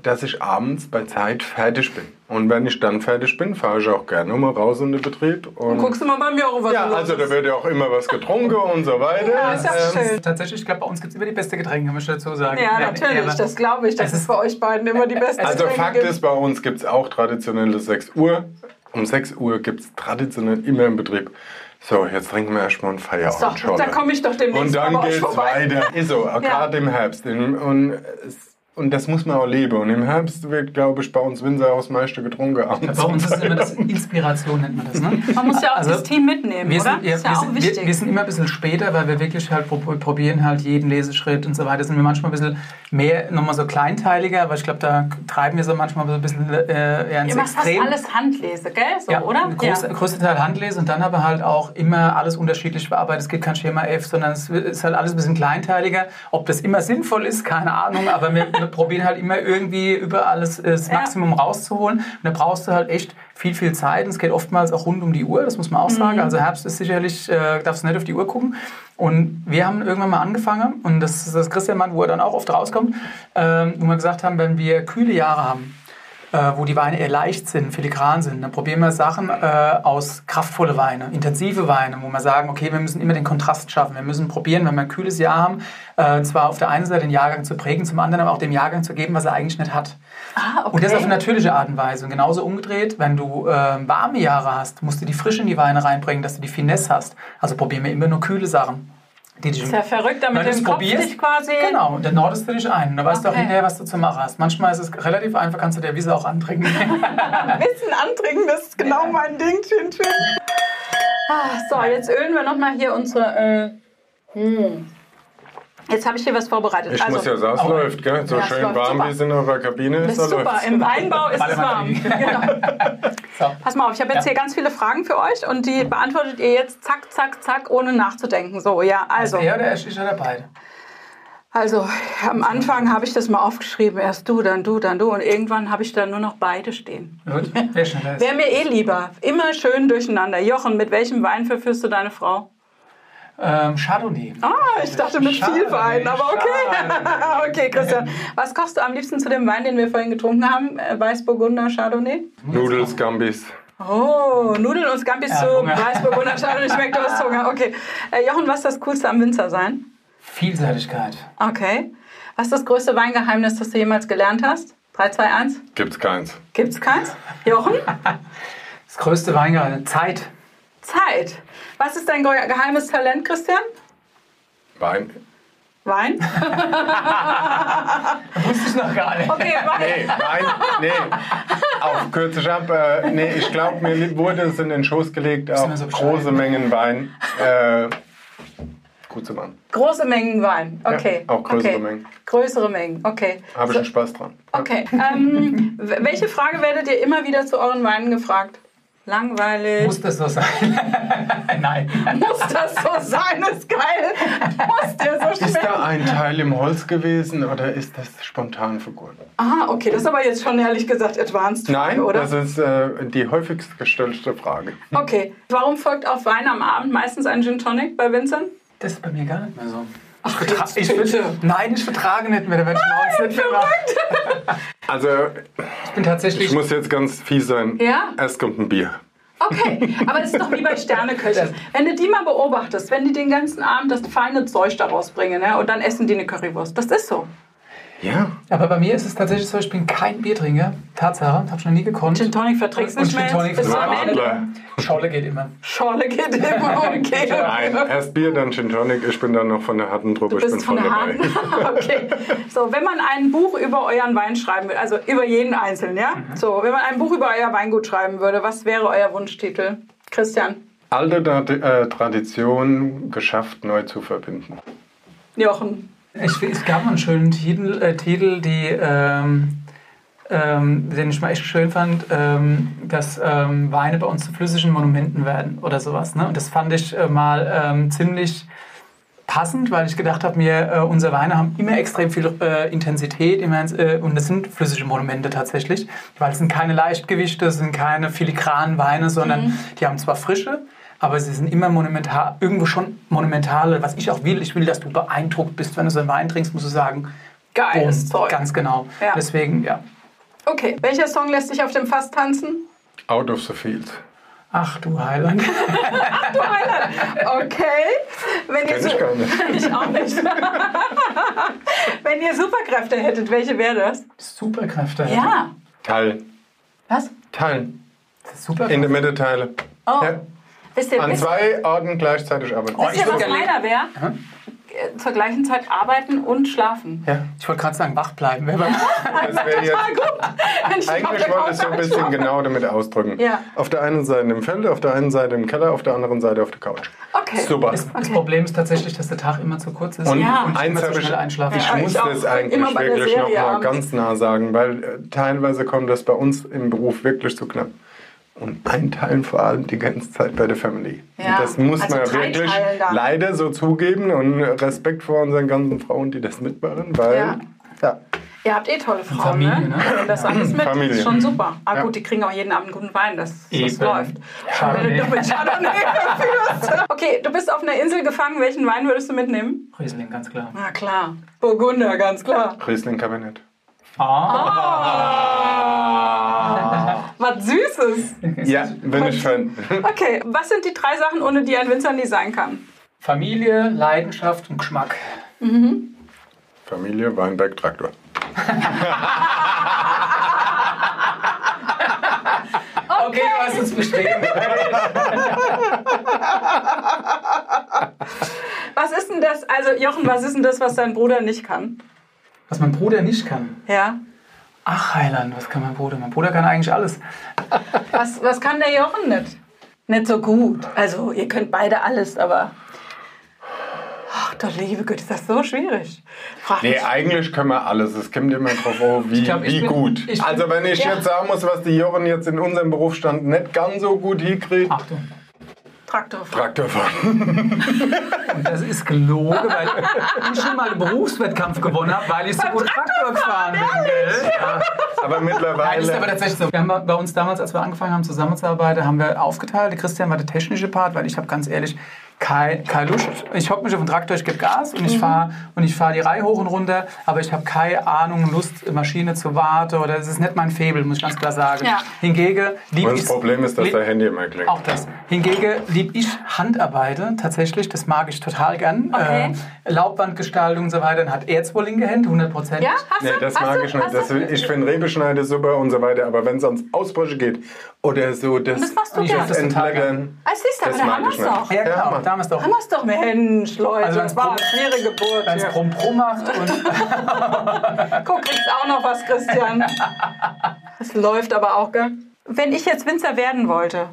dass ich abends bei Zeit fertig bin. Und wenn ich dann fertig bin, fahre ich auch gerne mal raus in den Betrieb. Und Guckst du mal bei mir, was ja, los also da wird ja auch immer was getrunken und so weiter. Ja, ist ja Ähm, schön. Tatsächlich, ich glaube, bei uns gibt es immer die beste Getränke, muss ich dazu sagen. Ja, natürlich, aber- das glaube ich. Das Es ist bei euch beiden immer die beste Also Getränke Fakt gibt. ist, bei uns gibt es auch traditionelle 6 Uhr. Um 6 Uhr gibt es traditionell immer im Betrieb. So, jetzt trinken wir erstmal einen So, Feierabend. da komme ich doch demnächst Und dann geht's vorbei. weiter. Ist so, gerade im Herbst. Und es, und das muss man auch leben. Und im Herbst wird, glaube ich, bei uns Winzer aus Meister getrunken. abends. Bei uns ist immer das Inspiration, nennt man das, ne? Man muss ja auch Also, das Team mitnehmen, Wir oder? sind, ja, ist ja wir, auch sind, wichtig. wir, wir sind immer ein bisschen später, weil wir wirklich halt pro- probieren halt jeden Leseschritt und so weiter. Sind wir manchmal ein bisschen mehr, nochmal so kleinteiliger, aber ich glaube, da treiben wir so manchmal so ein bisschen äh, eher ins Ihr macht fast Extrem. alles Handlese, gell? So, ja, oder? Ein großer, größter Teil Handlese und dann aber halt auch immer alles unterschiedlich bearbeitet. Es gibt kein Schema F, sondern es ist halt alles ein bisschen kleinteiliger. Ob das immer sinnvoll ist, keine Ahnung, aber wir, wir probieren halt immer irgendwie über alles äh, das Ja. Maximum rauszuholen. Und da brauchst du halt echt viel, viel Zeit. Und es geht oftmals auch rund um die Uhr, das muss man auch Mhm. sagen. Also Herbst ist sicherlich, äh, darfst du nicht auf die Uhr gucken. Und wir haben irgendwann mal angefangen, und das ist das Christian Mann, wo er dann auch oft rauskommt, ähm, wo wir gesagt haben, wenn wir kühle Jahre haben, äh, wo die Weine eher leicht sind, filigran sind. Dann probieren wir Sachen äh, aus kraftvolle Weine, intensive Weine, wo wir sagen, okay, wir müssen immer den Kontrast schaffen. Wir müssen probieren, wenn wir ein kühles Jahr haben, äh, zwar auf der einen Seite den Jahrgang zu prägen, zum anderen aber auch dem Jahrgang zu geben, was er eigentlich nicht hat. Ah, okay. Und das auf eine natürliche Art und Weise. Und genauso umgedreht, wenn du äh, warme Jahre hast, musst du die Frische in die Weine reinbringen, dass du die Finesse hast. Also probieren wir immer nur kühle Sachen. Die dich ist ja verrückt, damit du im Kopf probierst, dich quasi... Genau, und dann nordest du dich ein. Und da weißt du auch Okay. hinterher, was du zu machen hast. Manchmal ist es relativ einfach, kannst du der Wiese auch antrinken. Ein bisschen antrinken, das ist genau mein Ding. Schön, schön. Ah, so, jetzt ölen wir nochmal hier unsere... Äh, hm. Jetzt habe ich hier was vorbereitet. Ich also, muss ja sagen, es läuft, gell? So Ja, schön läuft warm, super. wie es in eurer Kabine das ist, ist super. läuft's. Im Weinbau ist es warm. Genau. so. Pass mal auf, ich habe jetzt Ja. hier ganz viele Fragen für euch und die beantwortet ihr jetzt zack, zack, zack, ohne nachzudenken. So, ja, also. Er oder ich oder beide? Also am Anfang habe ich das mal aufgeschrieben, erst du, dann du, dann du und irgendwann habe ich dann nur noch beide stehen. Gut, wer schneller ist. Wäre mir eh lieber. Immer schön durcheinander. Jochen, mit welchem Wein verführst du deine Frau? Ähm, Chardonnay. Ah, ich dachte mit viel Schade, Wein, aber okay. okay, Christian. Was kochst du am liebsten zu dem Wein, den wir vorhin getrunken haben? Äh, Weißburgunder Chardonnay? Nudels, Gambis. Oh, Nudeln und Scampis Ja, zu. Weißburgunder Chardonnay. Du hast Hunger. Okay. Äh, Jochen, was ist das Coolste am Winzer sein? Vielseitigkeit. Okay. Was ist das größte Weingeheimnis, das du jemals gelernt hast? 3, 2, 1. Gibt's keins. Gibt's keins? Jochen? Das größte Weingeheimnis. Zeit. Zeit. Was ist dein ge- geheimes Talent, Christian? Wein. Wein? Wusste ich noch gar nicht. Okay, Wein. Nee, Wein, nee. Auf kürze ich ab. Äh, nee, ich glaube, mir wurde es in den Schoß gelegt, auch so große Mengen Wein äh, gut zu machen. Große Mengen Wein. Okay. Ja, auch größere okay. Mengen. Größere Mengen, okay. Habe ich So, einen Spaß dran. okay. Ähm, welche Frage werdet ihr immer wieder zu euren Weinen gefragt? Langweilig. Muss das so sein? Nein. Muss das so sein? Ist geil. Muss der so Ist da schmecken? ein Teil im Holz gewesen oder ist das spontan vergoren? Ah, okay. Das ist aber jetzt schon ehrlich gesagt advanced. Nein, oder? das ist äh, die häufigst gestellte Frage. Okay. Warum folgt auf Wein am Abend meistens ein Gin Tonic bei Winzern? Das ist bei mir gar nicht mehr so. Ich Ach, jetzt ich bitte. nein, ich vertrage nicht mehr. Da werde ich morgens nicht mehr machen. Also, Ich bin tatsächlich. ich muss jetzt ganz fies sein. Ja. Erst kommt ein Bier. Okay, aber es ist doch wie bei Sterneköchen. Wenn du die mal beobachtest, wenn die den ganzen Abend das feine Zeug daraus bringen ne, und dann essen die eine Currywurst. Das ist so. Ja. aber bei mir ist es tatsächlich so, ich bin kein Biertrinker. Tatsache, habe ich noch nie gekonnt. Gin Tonic verträgst Und nicht mehr. Gin Tonic Bis Nur am Ende. Adler. Scholle geht immer. Schorle geht immer. Okay. Nein, erst Bier, dann Gin Tonic. Ich bin dann noch von der harten Truppe. Du Ich bin bist von der. Hand. okay. So, wenn man ein Buch über euren Wein schreiben will, also über jeden einzelnen, ja? So, wenn man ein Buch über euer Weingut schreiben würde, was wäre euer Wunschtitel? Christian, Alte äh, Tradition geschafft, neu zu verbinden. Jochen. Ich, es gab mal einen schönen Titel, äh, Titel die, ähm, ähm, den ich mal echt schön fand, ähm, dass ähm, Weine bei uns zu flüssigen Monumenten werden oder sowas. Ne? Und das fand ich äh, mal ähm, ziemlich passend, weil ich gedacht habe, mir äh, unsere Weine haben immer extrem viel äh, Intensität immer, äh, und das sind flüssige Monumente tatsächlich, weil es sind keine Leichtgewichte, es sind keine filigranen Weine, sondern die haben zwar Frische, aber sie sind immer monumental, irgendwo schon monumentale, was ich auch will. Ich will, dass du beeindruckt bist, wenn du so einen Wein trinkst, musst du sagen, Geiles Zeug. ganz genau. Ja. Deswegen, ja. Okay, welcher Song lässt sich auf dem Fass tanzen? Out of the field. Ach du Heiland. Okay. Wenn ihr ich gar nicht. ich auch nicht. Wenn ihr Superkräfte hättet, welche wäre das? Superkräfte. Ja. Teilen. Was? Teilen. Das ist super. In der Mitte Teile. Oh. Ja. Wisst ihr, An wisst, zwei Orten gleichzeitig arbeiten. Oh, wisst ihr ich was meiner wäre? äh, zur gleichen Zeit arbeiten und schlafen. Ja, ich wollte gerade sagen, wach bleiben. Wenn man- Das wäre jetzt Wenn ich auf Eigentlich wollte ich so ein bisschen genau damit ausdrücken. Ja. Auf der einen Seite im Feld, auf der einen Seite im Keller, auf der anderen Seite auf der Couch. Okay. Super. Das, das Problem ist tatsächlich, dass der Tag immer zu kurz ist Und Ja. und ich eins habe ich, einschlafen. ich Ja, muss ich das eigentlich wirklich Serie noch mal abends. ganz nah sagen, weil äh, teilweise kommt das bei uns im Beruf wirklich zu knapp. Und einteilen vor allem die ganze Zeit bei der Family. Ja, Und das muss also man wirklich leider so zugeben und Respekt vor unseren ganzen Frauen, die das mitmachen, weil Ja. ja. Ihr habt eh tolle Frauen, Familie, ne? ne? Das alles mit Familie. ist schon super. Ah Ja. gut, die kriegen auch jeden Abend guten Wein, das, das läuft. Chardonnay. Okay, du bist auf einer Insel gefangen. Welchen Wein würdest du mitnehmen? Riesling, ganz klar. Na klar. Burgunder, ganz klar. Riesling Kabinett. Ah. Was Süßes. Ja, bin ich Fan. Okay, was sind die drei Sachen, ohne die ein Winzer nie sein kann? Familie, Leidenschaft und Geschmack. Familie, Weinberg, Traktor. Okay, du hast uns bestehen. Was ist denn das? Also Jochen, was ist denn das, was dein Bruder nicht kann? Was mein Bruder nicht kann. Ja. Ach, Heiland, was kann mein Bruder? Mein Bruder kann eigentlich alles. Was, was kann der Jochen nicht? Nicht so gut. Also ihr könnt beide alles, aber... Ach du liebe Güte, ist das so schwierig. Frag Nee, mich. eigentlich können wir alles. Es kommt immer drauf an, wie, Ich glaub, ich wie bin- gut. ich bin- also wenn ich Ja. jetzt sagen muss, was die Jochen jetzt in unserem Berufsstand nicht ganz so gut hinkriegt, Achtung. Traktorfahrer. Traktorfahren. Und das ist gelogen, weil ich schon mal einen Berufswettkampf gewonnen habe, weil ich so gut Traktor gefahren bin. Gell? Ja. Aber Nein, das ist aber mittlerweile. tatsächlich so. Wir haben bei uns damals, als wir angefangen haben zusammenzuarbeiten, haben wir aufgeteilt. Christian war der technische Part, weil ich habe ganz ehrlich keine kein Lust. Ich hocke mich auf den Traktor, ich gebe Gas und ich fahre und ich fahre die Reihe hoch und runter, aber ich habe keine Ahnung, Lust, Maschine zu warten oder das ist nicht mein Faible, muss ich ganz klar sagen. Ja. Hingegen lieb Und das ich Problem ist, dass lieb- dein Handy immer klingt. auch das. Hingegen lieb ich Handarbeiten tatsächlich, das mag ich total gern. Okay. Äh, Laubwandgestaltung und so weiter. Dann hat er zwar linke Hände, 100 Prozent. Ja, hast Nee, du? das hast mag du? ich nicht. Das, ich finde Rebeschneide super und so weiter, aber wenn es ans Ausbrüche geht oder so, das, Das machst du gern. das Ah, du, aber das da mag ich es nicht. doch. Ja, genau, Haben wir es doch. Haben wir es doch, Mensch, Leute. Also das war eine schwere Geburt. Wenn es. Brumm Brumm macht und Guck, kriegst auch noch was, Christian. Das läuft aber auch, gell? Wenn ich jetzt Winzer werden wollte,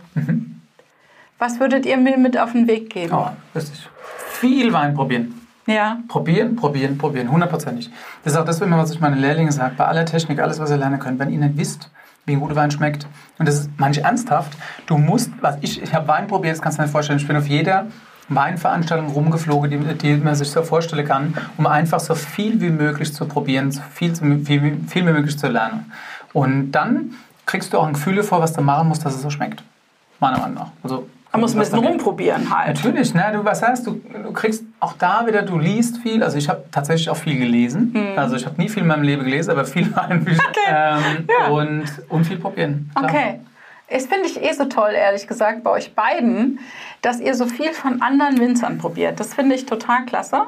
was würdet ihr mir mit auf den Weg geben? oh, richtig. Viel Wein probieren. Ja. Probieren, probieren, probieren. Hundertprozentig. Das ist auch das, was ich meinen Lehrlingen sage. Bei aller Technik, alles, was ihr lernen könnt. Wenn ihr nicht wisst, wie ein guter Wein schmeckt, und das ist manchmal ernsthaft, du musst, was ich, ich habe Wein probiert, das kannst du dir nicht vorstellen. Ich bin auf jeder Weinveranstaltung rumgeflogen, die, die man sich so vorstellen kann, um einfach so viel wie möglich zu probieren, so viel, viel, viel wie möglich zu lernen. Und dann kriegst du auch ein Gefühl vor, was du machen musst, dass es so schmeckt. Meiner Meinung nach. Also, Man muss ein bisschen da rumprobieren halt. Natürlich, ne? du, was heißt, du, du kriegst auch da wieder, du liest viel. Also ich habe tatsächlich auch viel gelesen. Also ich habe nie viel in meinem Leben gelesen, aber viel Weinbücher. Ähm, Ja. und, und viel probieren. klar. Okay. Das finde ich eh so toll, ehrlich gesagt, bei euch beiden, dass ihr so viel von anderen Winzern probiert. Das finde ich total klasse.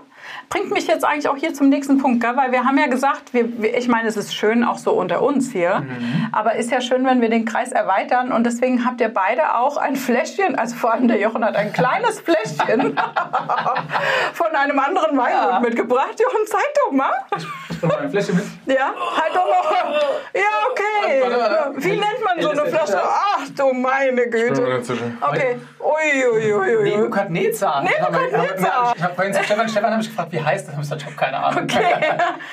Bringt mich jetzt eigentlich auch hier zum nächsten Punkt, gell? weil wir haben ja gesagt, wir, ich meine, es ist schön auch so unter uns hier, Mhm. aber ist ja schön, wenn wir den Kreis erweitern und deswegen habt ihr beide auch ein Fläschchen, also vor allem der Jochen hat ein kleines Fläschchen von einem anderen Weingut Ja. mitgebracht. Jochen, zeig doch mal. Ich mal eine Flasche mit. Ja, halt doch mal. Ja, okay. Wie nennt man so eine Flasche? Ach du meine Güte. Okay. Ui, ui, ui, ui. Nebukadnezar. Nebukadnezar. Ich habe vorhin zu Stefan, Stefan habe ich gefragt, wie heißt das? Ich habe keine Ahnung. Okay.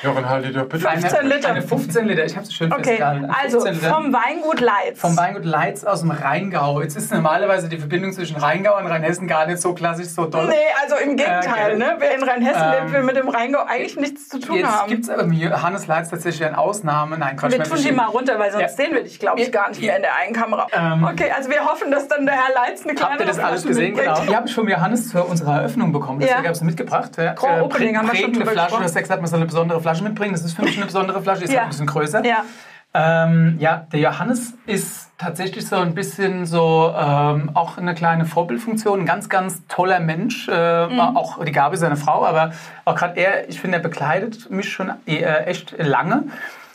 Jochen, halt die doch bitte. Eine- 15 Liter. Eine 15 Liter, ich habe es schön Okay, festgehalten. also 15 Liter. vom Weingut Leitz. Vom Weingut Leitz aus dem Rheingau. Jetzt ist normalerweise die Verbindung zwischen Rheingau und Rheinhessen gar nicht so klassisch, so doll. Nee, also im Gegenteil, Äh, ne? Wer in Rheinhessen Ähm, lebt, will mit dem Rheingau eigentlich nichts zu tun Jetzt haben. gibt es aber mit Johannes Leitz tatsächlich eine Ausnahme. Nein, Quatsch. wir tun die mal runter, weil sonst Ja. sehen wir dich, glaube ich, gar nicht mehr in der einen Kamera. Ähm, okay, also wir hoffen, dass dann der Herr Leitz eine kleine Habt ihr das alles gesehen? mitbringt. Genau. Die habe ich von Johannes zu unserer Eröffnung bekommen. Deswegen Ja. habe ich sie mitgebracht. Ja. Opening haben wir schon drüber Flasche. gesprochen. Ja gesagt, man soll eine besondere Flasche mitbringen. Das ist für mich eine besondere Flasche. Ist Ja. halt ein bisschen größer. Ja. Ähm, ja, der Johannes ist tatsächlich so ein bisschen so ähm, auch eine kleine Vorbildfunktion, ein ganz, ganz toller Mensch. Äh, Mhm. Auch die Gabi, seine Frau, aber auch gerade er, ich finde, er bekleidet mich schon äh, echt lange.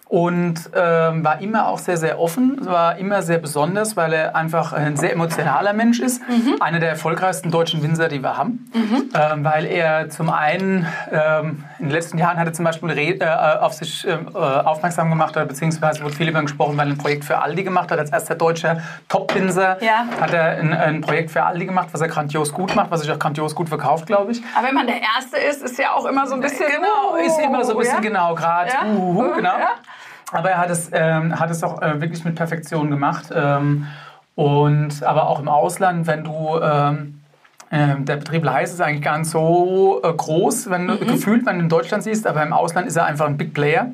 Und ähm, war immer auch sehr, sehr offen, war immer sehr besonders, weil er einfach ein sehr emotionaler Mensch ist. Mhm. Einer der erfolgreichsten deutschen Winzer, die wir haben. Ähm, weil er zum einen ähm, in den letzten Jahren hat er zum Beispiel Re äh, auf sich ähm, äh, aufmerksam gemacht, oder beziehungsweise wurde viel über ihn gesprochen, weil er ein Projekt für Aldi gemacht hat. Als erster deutscher Top-Winzer Ja. hat er ein, ein Projekt für Aldi gemacht, was er grandios gut macht, was sich auch grandios gut verkauft, glaube ich. Aber wenn man der Erste ist, ist ja auch immer so ein bisschen. Genau, ist immer so ein bisschen ja? genau, gerade. Ja? Uh, genau. Ja. Aber er hat es, ähm, hat es auch äh, wirklich mit Perfektion gemacht. Ähm, und aber auch im Ausland, wenn du ähm, ähm, der Betrieb Leis ist eigentlich gar nicht so äh, groß, wenn du gefühlt, wenn du in Deutschland siehst, aber im Ausland ist er einfach ein Big Player.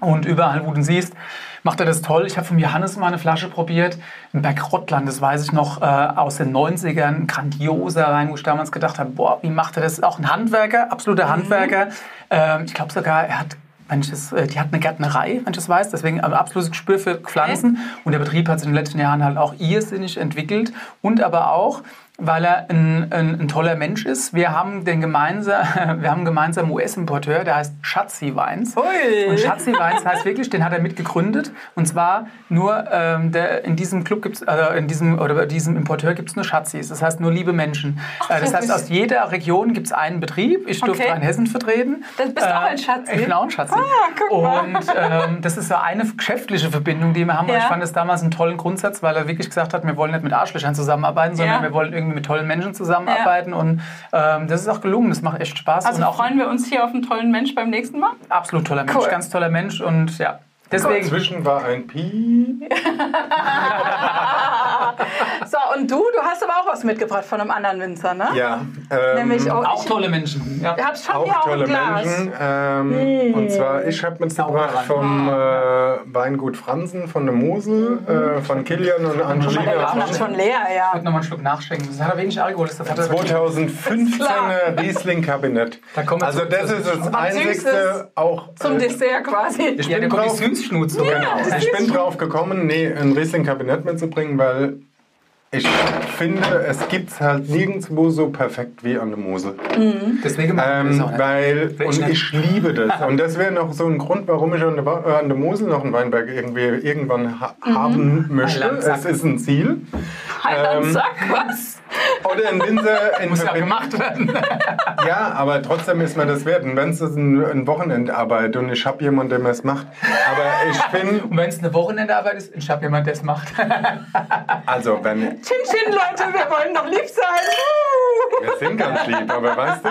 Und überall, wo du ihn siehst, macht er das toll. Ich habe von Johannes mal eine Flasche probiert, im Bergrottland, das weiß ich noch, äh, aus den 90ern, ein grandioser Wein, wo ich damals gedacht habe, boah, wie macht er das? Auch ein Handwerker, absoluter Handwerker. Ähm, ich glaube sogar, er hat wenn ich das, äh, die hat eine Gärtnerei, wenn ich das weiß, deswegen ein absolutes Gespür für Pflanzen. Und der Betrieb hat sich in den letzten Jahren halt auch irrsinnig entwickelt und aber auch, weil er ein, ein, ein toller Mensch ist. Wir haben den gemeinsam, wir haben einen gemeinsamen US-Importeur, der heißt Schatzi Weins. Ui. Und Schatzi Weins heißt wirklich, den hat er mitgegründet. Und zwar nur ähm, der, in diesem Club gibt's, also in diesem oder bei diesem Importeur gibt es nur Schatzis. Das heißt nur liebe Menschen. äh, das heißt, aus jeder Region gibt es einen Betrieb. Ich durfte Okay. Rheinhessen vertreten. Das bist du auch Äh, ein Schatzi? Ich bin auch ein Schatzi. Ah, guck mal. Und ähm, das ist so eine geschäftliche Verbindung, die wir haben. Und Ja. ich fand es damals einen tollen Grundsatz, weil er wirklich gesagt hat, wir wollen nicht mit Arschlöchern zusammenarbeiten, sondern Ja. wir wollen irgendwie mit tollen Menschen zusammenarbeiten. Und ähm, das ist auch gelungen. Das macht echt Spaß. Also und auch freuen wir uns hier auf einen tollen Mensch beim nächsten Mal. absolut toller Mensch, Cool. ganz toller Mensch. Und ja, deswegen. Dazwischen war ein Piep. So, und du, du hast aber auch was mitgebracht von einem anderen Winzer, ne? Ja. Ähm, Nämlich auch, Auch ich, tolle Menschen. Ja. ich hab's schon auch hier auch tolle Glas. Menschen. Ähm, Und zwar, ich habe mitgebracht vom äh, Weingut Fransen von der Mosel, äh, von Kilian und Der Angelina. ist schon leer, Ich ja. würde noch mal einen Schluck nachschenken. Das hat wenig Alkohol. Das hat er 2015er Riesling-Kabinett. Da Also das ist das einzigste auch. Zum äh, Dessert quasi. Ich Ja, bin der kommt drauf, Süßschnutze. genau, ich bin drauf gekommen, nee, ein Riesling-Kabinett mitzubringen, weil ich finde, es gibt es halt nirgendwo so perfekt wie an der Mosel. Deswegen wir das Ähm, weil, und ich liebe das. Und das wäre noch so ein Grund, warum ich an der, äh, an der Mosel noch einen Weinberg irgendwie irgendwann ha haben möchte. Heilandsack. Es ist ein Ziel. Heiland, Ähm, sag was. Oder ein Winzer in Muss ja gemacht werden. Ja, aber trotzdem ist mir das wert. Und wenn es ein, ein Wochenendarbeit und ich habe jemanden, der mir es macht. Aber ich bin, Und wenn es eine Wochenendarbeit ist, ich habe jemand, der es macht. also wenn, Chin Chin, Leute, wir wollen doch lieb sein. Wir sind ganz lieb, aber weißt du,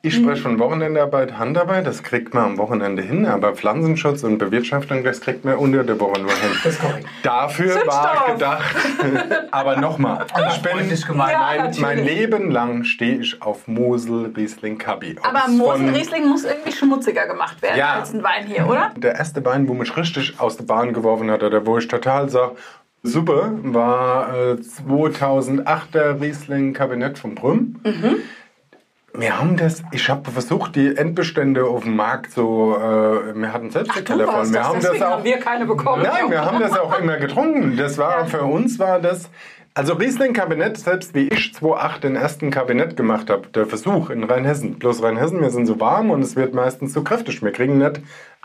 ich spreche von Wochenendarbeit, Handarbeit, das kriegt man am Wochenende hin, aber Pflanzenschutz und Bewirtschaftung, das kriegt man unter der Woche nur hin. Das ist korrekt. Dafür war Zündstoff. gedacht, aber nochmal, ich bin. Ja, mein, mein Leben lang stehe ich auf Mosel, Riesling, Kabi. Aber Mosel Riesling muss irgendwie schmutziger gemacht werden Ja. als ein Wein hier, oder? Der erste Wein, wo mich richtig aus der Bahn geworfen hat, oder wo ich total sag, super, war äh, 2008er Riesling Kabinett von Brüm. Wir haben das, ich habe versucht, die Endbestände auf dem Markt so, äh, wir hatten selbst Du Keller voll. Wir das, haben das auch, haben wir keine bekommen. Nein, wir haben das auch immer getrunken. Das war für uns war das. Also Riesling-Kabinett, selbst wie ich 2008 den ersten Kabinett gemacht habe, der Versuch in Rheinhessen. Bloß Rheinhessen, wir sind so warm und es wird meistens zu kräftig. Wir kriegen nicht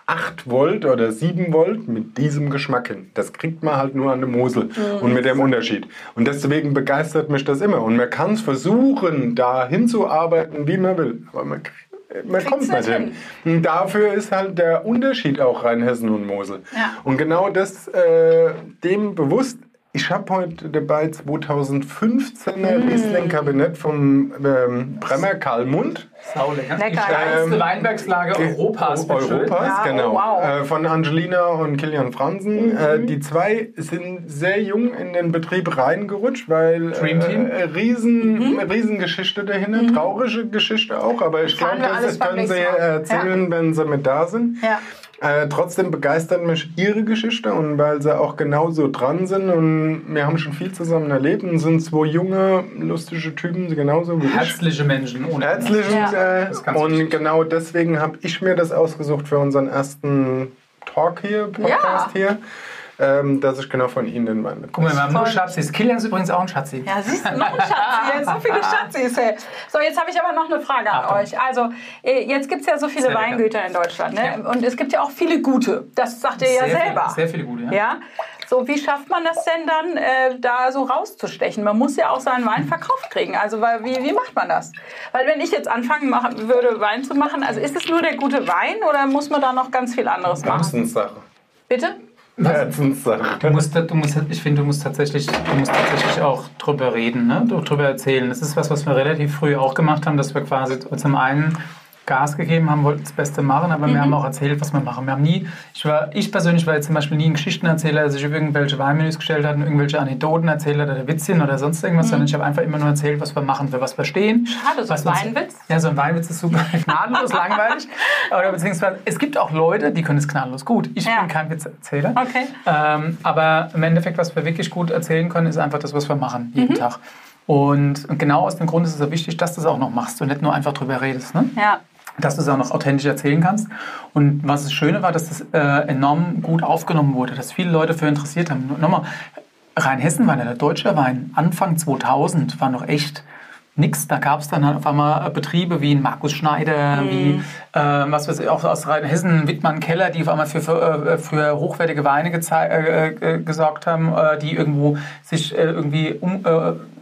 8 Volt oder 7 Volt mit diesem Geschmack hin. Das kriegt man halt nur an der Mosel und mit dem Unterschied. Und deswegen begeistert mich das immer. Und man kann es versuchen, da hinzuarbeiten, wie man will. Aber man, man kommt nicht nicht hin. Und dafür ist halt der Unterschied auch Rheinhessen und Mosel. Ja. Und genau das äh, dem bewusst. Ich habe heute dabei 2015er Riesling-Kabinett vom ähm, Bremmer Karlmund. Saulecker. Lecker. Die stärkste Ähm, Weinbergslage Europas. Europas, Ja, oh, genau. wow. Äh, von Angelina und Kilian Fransen. Äh, die zwei sind sehr jung in den Betrieb reingerutscht, weil Dream Team. äh, riesen, Riesengeschichte dahinter, traurige Geschichte auch, aber ich glaube, das können sie erzählen, wenn sie mit da sind. Ja. Äh, trotzdem begeistert mich ihre Geschichte und weil sie auch genauso dran sind und wir haben schon viel zusammen erlebt und sind zwei junge, lustige Typen, genauso wie ich. Herzliche Menschen. Ohne Herzlichen Ja. äh, und genau deswegen habe ich mir das ausgesucht für unseren ersten Talk hier, Podcast Ja. hier. Ähm, dass ich genau von Ihnen den Wein mitbringe. Guck mal, wir haben nur. Schatzis. Kilian ist übrigens auch ein Schatzi. Ja, siehst du, noch ein Schatzi. so viele Schatzis. Hey. So, jetzt habe ich aber noch eine Frage an Achtung. euch. Also, äh, jetzt gibt es ja so viele Sehr lecker. Weingüter in Deutschland. Ne? Ja. Und es gibt ja auch viele gute. Das sagt ihr ja Sehr selber. Viele, sehr viele gute, ja. Ja. So, wie schafft man das denn dann, äh, da so rauszustechen? Man muss ja auch seinen Wein verkauft kriegen. Also, weil, wie, wie macht man das? Weil, wenn ich jetzt anfangen machen würde, Wein zu machen, also ist es nur der gute Wein oder muss man da noch ganz viel anderes machen? Herzenssache. Bitte? Herzenssache. Du musst, du musst, ich finde, du musst tatsächlich, du musst tatsächlich auch drüber reden, ne? drüber erzählen. Das ist was, was wir relativ früh auch gemacht haben, dass wir quasi zum einen Gas gegeben haben, wollten das Beste machen, aber wir haben auch erzählt, was wir machen. Wir haben nie, ich, war, ich persönlich war jetzt zum Beispiel nie ein Geschichtenerzähler, der sich über irgendwelche Weinmenüs gestellt hat und irgendwelche Anekdoten erzählt hat oder Witzchen oder sonst irgendwas, sondern ich habe einfach immer nur erzählt, was wir machen, für was wir stehen. Schade, so ein Weinwitz. Ja, so ein Weinwitz ist super gnadenlos langweilig. Oder beziehungsweise, es gibt auch Leute, die können es gnadenlos gut. Ich Ja. bin kein Witzerzähler. Okay. Ähm, aber im Endeffekt, was wir wirklich gut erzählen können, ist einfach das, was wir machen, jeden Tag. Und genau aus dem Grund ist es so wichtig, dass du es auch noch machst und nicht nur einfach drüber redest. Ne? Ja. Dass du es auch noch authentisch erzählen kannst. Und was das Schöne war, dass das äh, enorm gut aufgenommen wurde, dass viele Leute für interessiert haben. Nochmal, Rheinhessen war der deutsche Wein. Anfang 2000 war noch echt nix. Da gab es dann halt auf einmal Betriebe wie Markus Schneider, wie äh, was weiß ich, auch aus Rheinhessen, Wittmann Keller, die auf einmal für, für, äh, für hochwertige Weine äh, äh, gesorgt haben, äh, die irgendwo sich irgendwie um,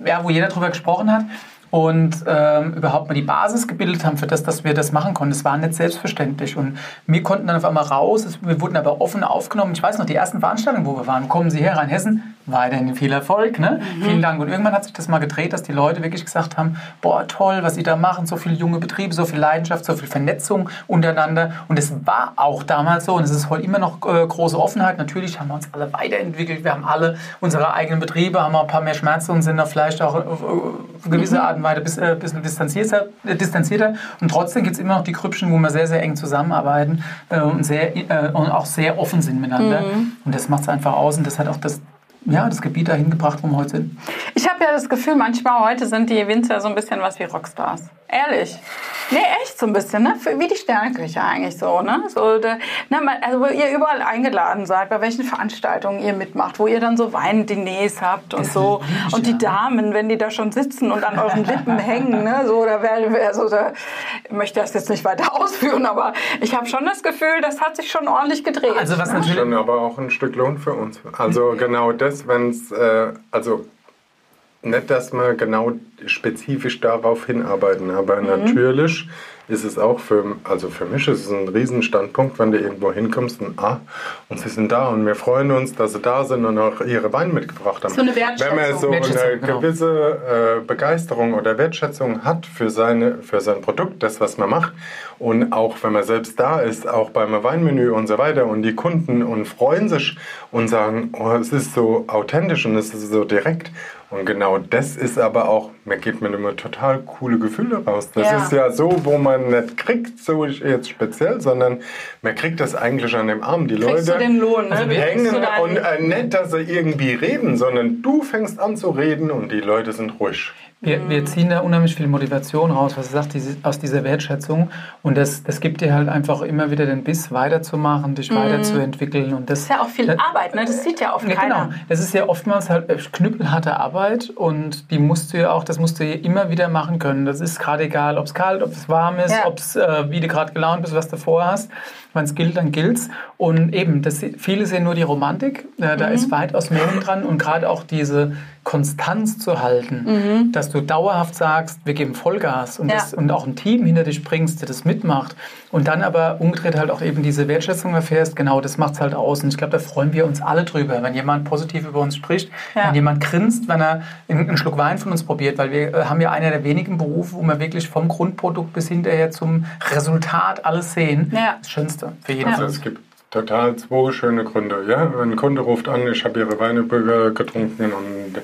ja, wo jeder drüber gesprochen hat und ähm, überhaupt mal die Basis gebildet haben für das, dass wir das machen konnten. Es war nicht selbstverständlich. Und wir konnten dann auf einmal raus, wir wurden aber offen aufgenommen. Ich weiß noch, die ersten Veranstaltungen, wo wir waren, kommen Sie her, Rheinhessen, weiterhin viel Erfolg. Ne? Vielen Dank. Und irgendwann hat sich das mal gedreht, dass die Leute wirklich gesagt haben, boah, toll, was Sie da machen, so viele junge Betriebe, so viel Leidenschaft, so viel Vernetzung untereinander. Und es war auch damals so und es ist heute immer noch äh, große Offenheit. Natürlich haben wir uns alle weiterentwickelt. Wir haben alle unsere eigenen Betriebe, haben auch ein paar mehr Schmerzen und sind da vielleicht auch auf, auf gewisse Art und Weise bis, äh, bisschen distanzierter, äh, distanzierter. Und trotzdem gibt es immer noch die Krüppchen, wo wir sehr, sehr eng zusammenarbeiten äh, und, sehr, äh, und auch sehr offen sind miteinander. Und das macht es einfach aus und das hat auch das, ja, das Gebiet dahin gebracht, wo wir heute sind. Ich habe ja das Gefühl, manchmal heute sind die Winzer so ein bisschen was wie Rockstars. Ehrlich. Nee, echt so ein bisschen, ne? Für- Wie die Sterneküche eigentlich so, ne? So, da, ne man, also wo ihr überall eingeladen seid, bei welchen Veranstaltungen ihr mitmacht, wo ihr dann so Weindiners habt und Das so. lieb ich, Und die. Damen, wenn die da schon sitzen und an euren Lippen hängen, ne? So, da wäre wär so, da, ich möchte das jetzt nicht weiter ausführen, aber ich habe schon das Gefühl, das hat sich schon ordentlich gedreht. Also was natürlich... Schon aber auch ein Stück Lohn für uns. Also genau das, wenn es, äh, also nicht, dass wir genau spezifisch darauf hinarbeiten, aber natürlich ist es auch für, also für mich ist es ein Riesenstandpunkt, wenn du irgendwo hinkommst und ah, und sie sind da und wir freuen uns, dass sie da sind und auch ihre Wein mitgebracht haben. So eine Wertschätzung. Wenn man so eine genau. gewisse äh, Begeisterung oder Wertschätzung hat für, seine, für sein Produkt, das, was man macht, und auch wenn man selbst da ist, auch beim Weinmenü und so weiter, und die Kunden und freuen sich und sagen, oh, es ist so authentisch und es ist so direkt. Und genau das ist aber auch, man gibt mir immer total coole Gefühle raus. Das Ja. ist ja so, wo man nicht kriegt, so jetzt speziell, sondern man kriegt das eigentlich an dem Arm. Die Kriegst Leute du den Lohn, ne? Hängen und äh, nicht, dass sie irgendwie reden, sondern du fängst an zu reden und die Leute sind ruhig. Wir, wir ziehen da unheimlich viel Motivation raus, was du sagst, diese, aus dieser Wertschätzung. Und das, das gibt dir halt einfach immer wieder den Biss, weiterzumachen, dich weiterzuentwickeln. Und das, Das ist ja auch viel das, Arbeit, ne? Das sieht ja oft Ja, keiner. genau. Das ist ja oftmals halt knüppelharte Arbeit und die musst du ja auch, das musst du immer wieder machen können. Das ist gerade egal, ob es kalt, ob es warm ist, Ja. ob es, äh, wie du gerade gelaunt bist, was du vorhast. Wenn es gilt, dann gilt's. Und eben, das, viele sehen nur die Romantik, äh, da Mhm. ist weitaus mehr dran und gerade auch diese Konstanz zu halten, dass du dauerhaft sagst, wir geben Vollgas und, Mhm. Ja. das, und auch ein Team hinter dich bringst, der das mitmacht und dann aber umgedreht halt auch eben diese Wertschätzung erfährst, genau, das macht's halt aus. Und ich glaube, da freuen wir uns alle drüber, wenn jemand positiv über uns spricht, Ja. wenn jemand grinst, wenn er einen Schluck Wein von uns probiert, weil wir äh, haben ja einer der wenigen Berufe, wo wir wirklich vom Grundprodukt bis hinterher zum Resultat alles sehen. Ja. Das Schönste für jeden Ja. Also es gibt total zwei schöne Gründe. Ja? Ein Kunde ruft an, ich habe ihre Weine äh, getrunken und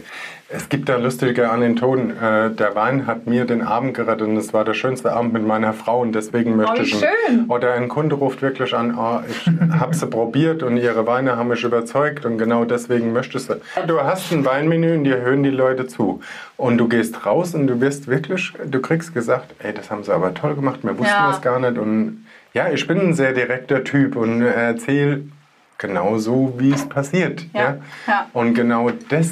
es gibt da lustige Anekdoten. Äh, der Wein hat mir den Abend gerettet und es war der schönste Abend mit meiner Frau und deswegen möchte Oh, ich... schön. Oder ein Kunde ruft wirklich an, oh, ich habe sie probiert und ihre Weine haben mich überzeugt und genau deswegen möchte ich sie. Du hast ein Weinmenü und dir hören die Leute zu und du gehst raus und du wirst wirklich, du kriegst gesagt, ey, das haben sie aber toll gemacht, wir wussten Ja. das gar nicht und ja, ich bin ein sehr direkter Typ und erzähle genau so, wie es passiert. Ja, Ja? ja. Und genau das,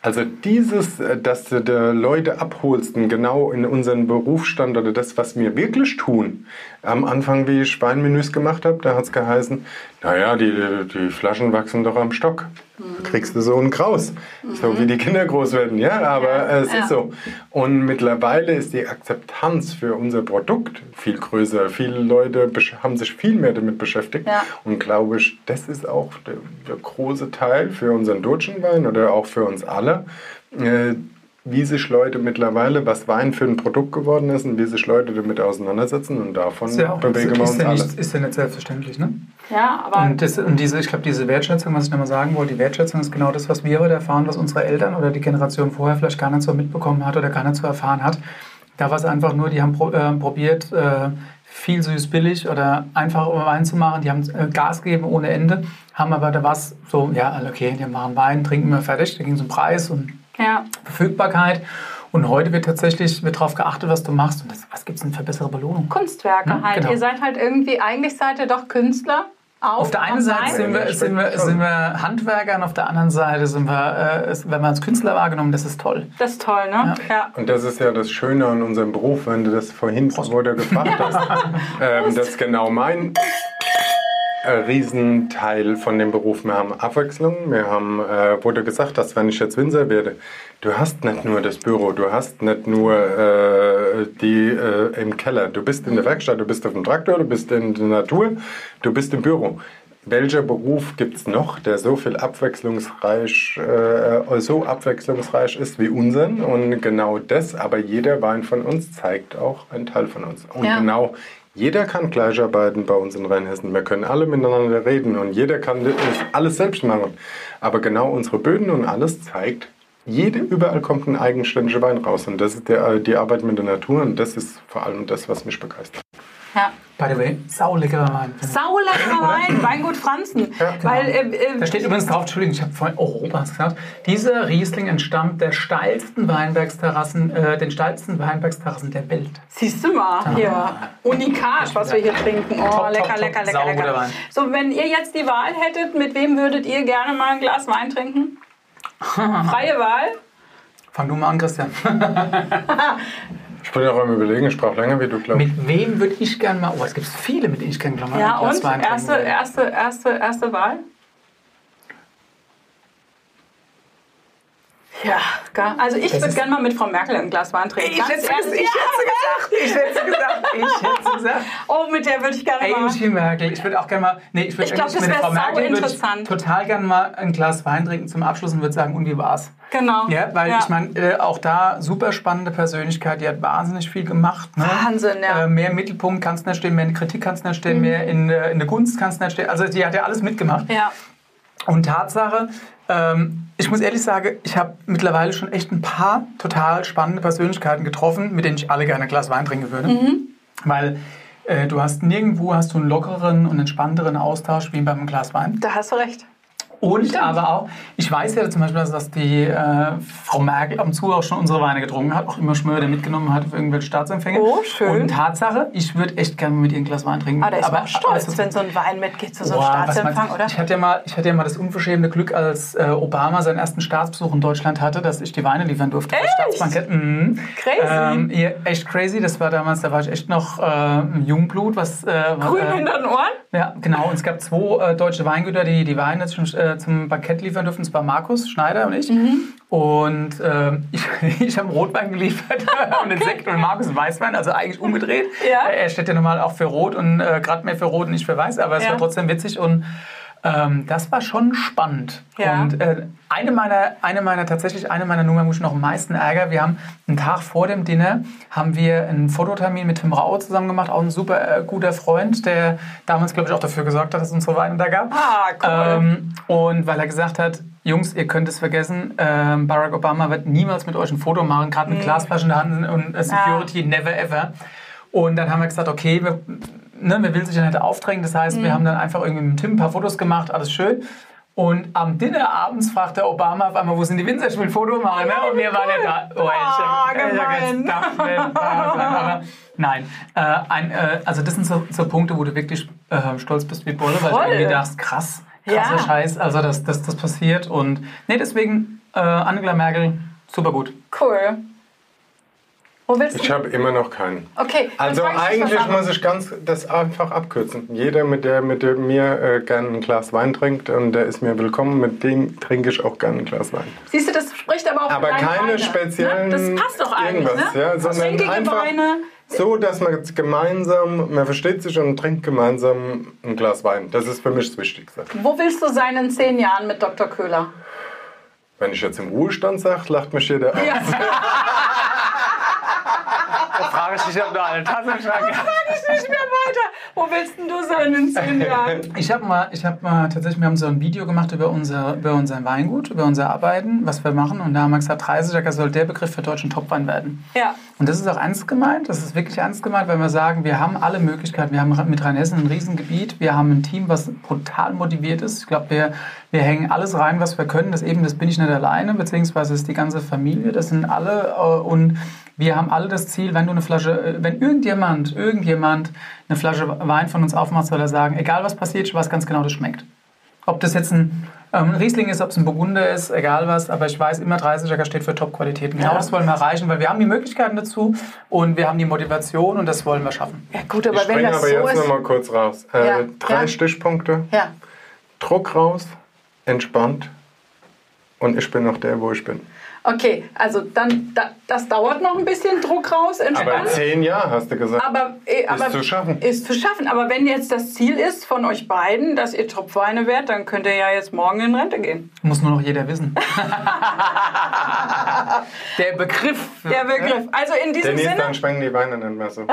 also dieses, äh, dass du die Leute abholst und genau in unseren Berufsstand oder das, was wir wirklich tun. Am Anfang, wie ich Weinmenüs gemacht habe, da hat es geheißen, naja, die, die Flaschen wachsen doch am Stock. Da kriegst du so einen Kraus, so wie die Kinder groß werden. Ja, aber es ja. ist so. Und mittlerweile ist die Akzeptanz für unser Produkt viel größer. Viele Leute haben sich viel mehr damit beschäftigt. Ja. Und glaube ich, das ist auch der, der große Teil für unseren deutschen Wein oder auch für uns alle, äh, wie sich Leute mittlerweile, was Wein für ein Produkt geworden ist und wie sich Leute damit auseinandersetzen. Und davon Ist ja, auch, bewegen wir ist, uns ja alle. nicht, ist ja nicht selbstverständlich, ne? Ja, aber Und, das, und diese, ich glaube, diese Wertschätzung, was ich nochmal sagen wollte, die Wertschätzung ist genau das, was wir heute erfahren, was unsere Eltern oder die Generation vorher vielleicht gar nicht so mitbekommen hat oder gar nicht so erfahren hat. Da war es einfach nur, die haben pro, äh, probiert, äh, viel süß billig oder einfach Wein zu machen. Die haben äh, Gas gegeben ohne Ende, haben aber da war es so, ja, okay, die machen Wein, trinken wir fertig. Da ging es um Preis und ja, Verfügbarkeit. Und heute wird tatsächlich wird darauf geachtet, was du machst. Und das, was gibt es denn für bessere Belohnung? Kunstwerke Ja, halt. genau. Ihr seid halt irgendwie, eigentlich seid ihr doch Künstler. Auch Auf der einen Seite sind wir, sind, wir, sind wir Handwerker und auf der anderen Seite sind wir, äh, wenn wir als Künstler wahrgenommen, das ist toll. Das ist toll, ne? Ja. Und das ist ja das Schöne an unserem Beruf, wenn du das vorhin wurde gefragt hast. Ähm, das ist genau mein Riesenteil von dem Beruf. Wir haben Abwechslung, wir haben, äh, wurde gesagt, dass wenn ich jetzt Winzer werde, du hast nicht nur das Büro, du hast nicht nur äh, die äh, im Keller, du bist in der Werkstatt, du bist auf dem Traktor, du bist in der Natur, du bist im Büro. Welcher Beruf gibt es noch, der so viel abwechslungsreich, äh, so abwechslungsreich ist wie unseren? Und genau das, aber jeder Wein von uns zeigt auch einen Teil von uns. Und Ja. genau jeder kann gleich arbeiten bei uns in Rheinhessen. Wir können alle miteinander reden und jeder kann alles selbst machen. Aber genau unsere Böden und alles zeigt, jede, überall kommt ein eigenständiger Wein raus. Und das ist der, die Arbeit mit der Natur und das ist vor allem das, was mich begeistert. Ja. By the way, sauleckerer Wein. Saulecker Wein, Weingut Franzen. Ja, genau. Weil, äh, äh, Da steht übrigens drauf, Entschuldigung, ich habe vorhin Europas gesagt, dieser Riesling entstammt der steilsten Weinbergsterrassen, äh, den steilsten Weinbergsterrassen der Welt. Siehst du mal, hier, Unikat, was wir hier trinken. Oh, Top, lecker, top, lecker, top. lecker, lecker. Wein. So, wenn ihr jetzt die Wahl hättet, mit wem würdet ihr gerne mal ein Glas Wein trinken? Freie Wahl? Fang du mal an, Christian. Ich bin auch am überlegen, ich brauche länger, wie du glaubst. Mit wem würde ich gerne mal, oh, es gibt viele, mit denen ich gerne mal Ja, und? Erste, würde. erste, erste, erste Wahl? Ja, gar- also ich würde gerne mal mit Frau Merkel ein Glas Wein trinken. Ganz ehrlich. gesagt, ich hätte gesagt, ich hätte gesagt. Oh, mit der würde ich gerne mal. Angel Merkel. Ich würde auch gerne mal, nee, ich würde Ich glaub, das mit Frau Merkel würde ich sauinteressant. total gerne mal ein Glas Wein trinken zum Abschluss und würde sagen, und wie war's? Genau. Ja, weil Ja. ich meine, äh, auch da super spannende Persönlichkeit, die hat wahnsinnig viel gemacht. Ne? Wahnsinn, ja. Mhm. Äh, mehr im Mittelpunkt kannst du nicht stehen, mehr in Kritik kannst du nicht stehen, mehr in, äh, in der Gunst kannst du nicht stehen. Also die hat ja alles mitgemacht. Ja. Und Tatsache, ähm, ich muss ehrlich sagen, ich habe mittlerweile schon echt ein paar total spannende Persönlichkeiten getroffen, mit denen ich alle gerne ein Glas Wein trinken würde. Mhm. Weil äh, du hast nirgendwo hast du einen lockeren und entspannteren Austausch wie beim Glas Wein. Da hast du recht. Und aber auch, ich weiß ja zum Beispiel, dass- dass die äh, Frau Merkel ab und zu auch schon unsere Weine getrunken hat, auch immer Schmöder mitgenommen hat für irgendwelche Staatsempfänge. Oh, schön. Und Tatsache, ich würde echt gerne mit ihr ein Glas Wein trinken. Aber der ist aber, auch stolz, aber- wenn so ein Wein mitgeht zu so einem Boah, Staatsempfang, oder? Ich hatte, ja mal, ich hatte ja mal das unverschämte Glück, als äh, Obama seinen ersten Staatsbesuch in Deutschland hatte, dass ich die Weine liefern durfte. Echt? Staatsbankett. Mhm. Crazy. Ähm, ja, echt crazy. Das war damals, da war ich echt noch äh, Jungblut. Was, äh, Grün äh, hinter den Ohren? ja, genau. Und es gab zwei äh, deutsche Weingüter, die die Weine zum, äh, zum Bankett liefern durften. Das war Markus Schneider und ich. Und ähm, ich, ich habe Rotwein geliefert und den Sekt und Markus Weißwein, also eigentlich umgedreht. Ja. Er steht ja normal auch für Rot und äh, gerade mehr für Rot und nicht für Weiß, aber es Ja. war trotzdem witzig und ähm, das war schon spannend. Ja. Und äh, eine meiner, eine meiner, tatsächlich eine meiner Nummern, wo ich noch am meisten ärgere, wir haben einen Tag vor dem Dinner, haben wir einen Fototermin mit Tim Raue zusammen gemacht, auch ein super äh, guter Freund, der damals, glaube ich, auch dafür gesorgt hat, dass es unsere Weine da gab. Ah, cool. Ähm, und weil er gesagt hat, Jungs, ihr könnt es vergessen, ähm, Barack Obama wird niemals mit euch ein Foto machen, gerade Mhm. mit Glasflaschen in der Hand und äh, Security, never ever. Und dann haben wir gesagt, okay, wir, ne, wir will sich ja nicht aufdrängen. Das heißt, Mhm. wir haben dann einfach irgendwie mit Tim ein paar Fotos gemacht, alles schön. Und am Dinner abends fragt der Obama auf einmal, wo sind die Winzer? Ich will ein Foto machen. Ne? Und wir waren ja da. Oh, ich, wird wahr sein, aber nein. Äh, ein, äh, also das sind so, so Punkte, wo du wirklich äh, stolz bist wie Bolle, weil Voll. du irgendwie dachtest, krass, krasser Ja. Scheiß, also dass das, das passiert. Und nee, deswegen äh, Angela Merkel, super gut. Cool. Wo willst du? Ich habe immer noch keinen. Okay, Also eigentlich muss ich ganz das einfach abkürzen. Jeder, mit der mit dem mir äh, gerne ein Glas Wein trinkt und der ist mir willkommen, mit dem trinke ich auch gerne ein Glas Wein. Siehst du, das spricht aber auch Aber keine Weine, speziellen Ne? Das passt doch eigentlich, irgendwas, ne? ja, sondern einfach Weine. so, dass man jetzt gemeinsam, man versteht sich und trinkt gemeinsam ein Glas Wein. Das ist für mich das Wichtigste. Wo willst du sein in zehn Jahren mit Dr. Köhler? Wenn ich jetzt im Ruhestand sage, lacht mich jeder aus. Da frage ich ob du eine Tasse Nicht mehr weiter. Wo willst denn du sein in zehn Jahren? Ich habe mal, ich habe mal tatsächlich, wir haben so ein Video gemacht über unser, über unser Weingut, über unser Arbeiten, was wir machen. Und da haben wir gesagt, 30er soll der Begriff für deutschen Topwein werden. Ja. Und das ist auch ernst gemeint, das ist wirklich ernst gemeint, weil wir sagen, wir haben alle Möglichkeiten. Wir haben mit Rheinhessen ein Riesengebiet, wir haben ein Team, was brutal motiviert ist. Ich glaube, wir, wir hängen alles rein, was wir können. Das eben, das bin ich nicht alleine, beziehungsweise ist die ganze Familie, das sind alle. äh, Und wir haben alle das Ziel, wenn du eine Flasche, äh, wenn irgendjemand, irgendjemand eine Flasche Wein von uns aufmacht, soll er sagen, egal was passiert, ich weiß ganz genau, das schmeckt. Ob das jetzt ein, ähm, Riesling ist, ob es ein Burgunder ist, egal was, aber ich weiß immer, 30er steht für Top-Qualität. Genau Ja. das wollen wir erreichen, weil wir haben die Möglichkeiten dazu und wir haben die Motivation und das wollen wir schaffen. Ja gut, aber Ich wenn springe das aber so jetzt ist... noch mal kurz raus. Äh, Ja, drei ja. Stichpunkte. Ja. Druck raus, entspannt und ich bin noch der, wo ich bin. Okay, also dann, da, das dauert noch ein bisschen Druck raus, Aber in entspannt. zehn Jahren hast du gesagt. Aber, äh, aber zu schaffen. Ist zu schaffen. Aber wenn jetzt das Ziel ist von euch beiden, dass ihr Topfweine werdet, dann könnt ihr ja jetzt morgen in Rente gehen. Muss nur noch jeder wissen. Der Begriff. Der Begriff. Also in diesem Denise, Sinne. dann schwenken die Weine nicht mehr so.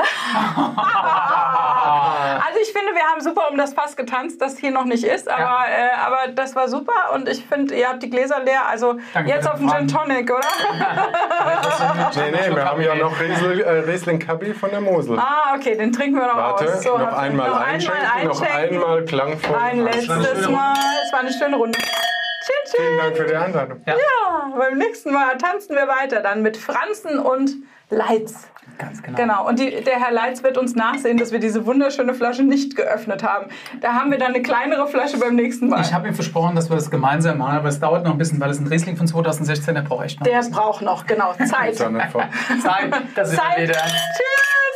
Also ich finde, wir haben super um das Fass getanzt, das hier noch nicht ist, aber, äh, aber das war super und ich finde, ihr habt die Gläser leer, also Danke jetzt auf den den Gin Fragen. Tonic, oder? Nee, nee, wir haben ja noch Riesling, äh, Riesling Kabi von der Mosel. ah, okay, den trinken wir noch Warte, aus. So, noch einmal noch einschenken, einmal noch einschenken. einmal klangvoll. Ein einschenken. letztes Mal. Es war eine schöne Runde. Tschin, tschin. Vielen Dank für die Einladung. Ja. Ja, beim nächsten Mal tanzen wir weiter, dann mit Franzen und Leitz. Ganz genau. Genau, und die, der Herr Leitz wird uns nachsehen, dass wir diese wunderschöne Flasche nicht geöffnet haben. Da haben wir dann eine kleinere Flasche beim nächsten Mal. Ich habe ihm versprochen, dass wir das gemeinsam machen, aber es dauert noch ein bisschen, weil es ein Riesling von 2016, der braucht echt noch der braucht noch, genau, Zeit. Zeit. Das ist Zeit. wieder. Tschüss.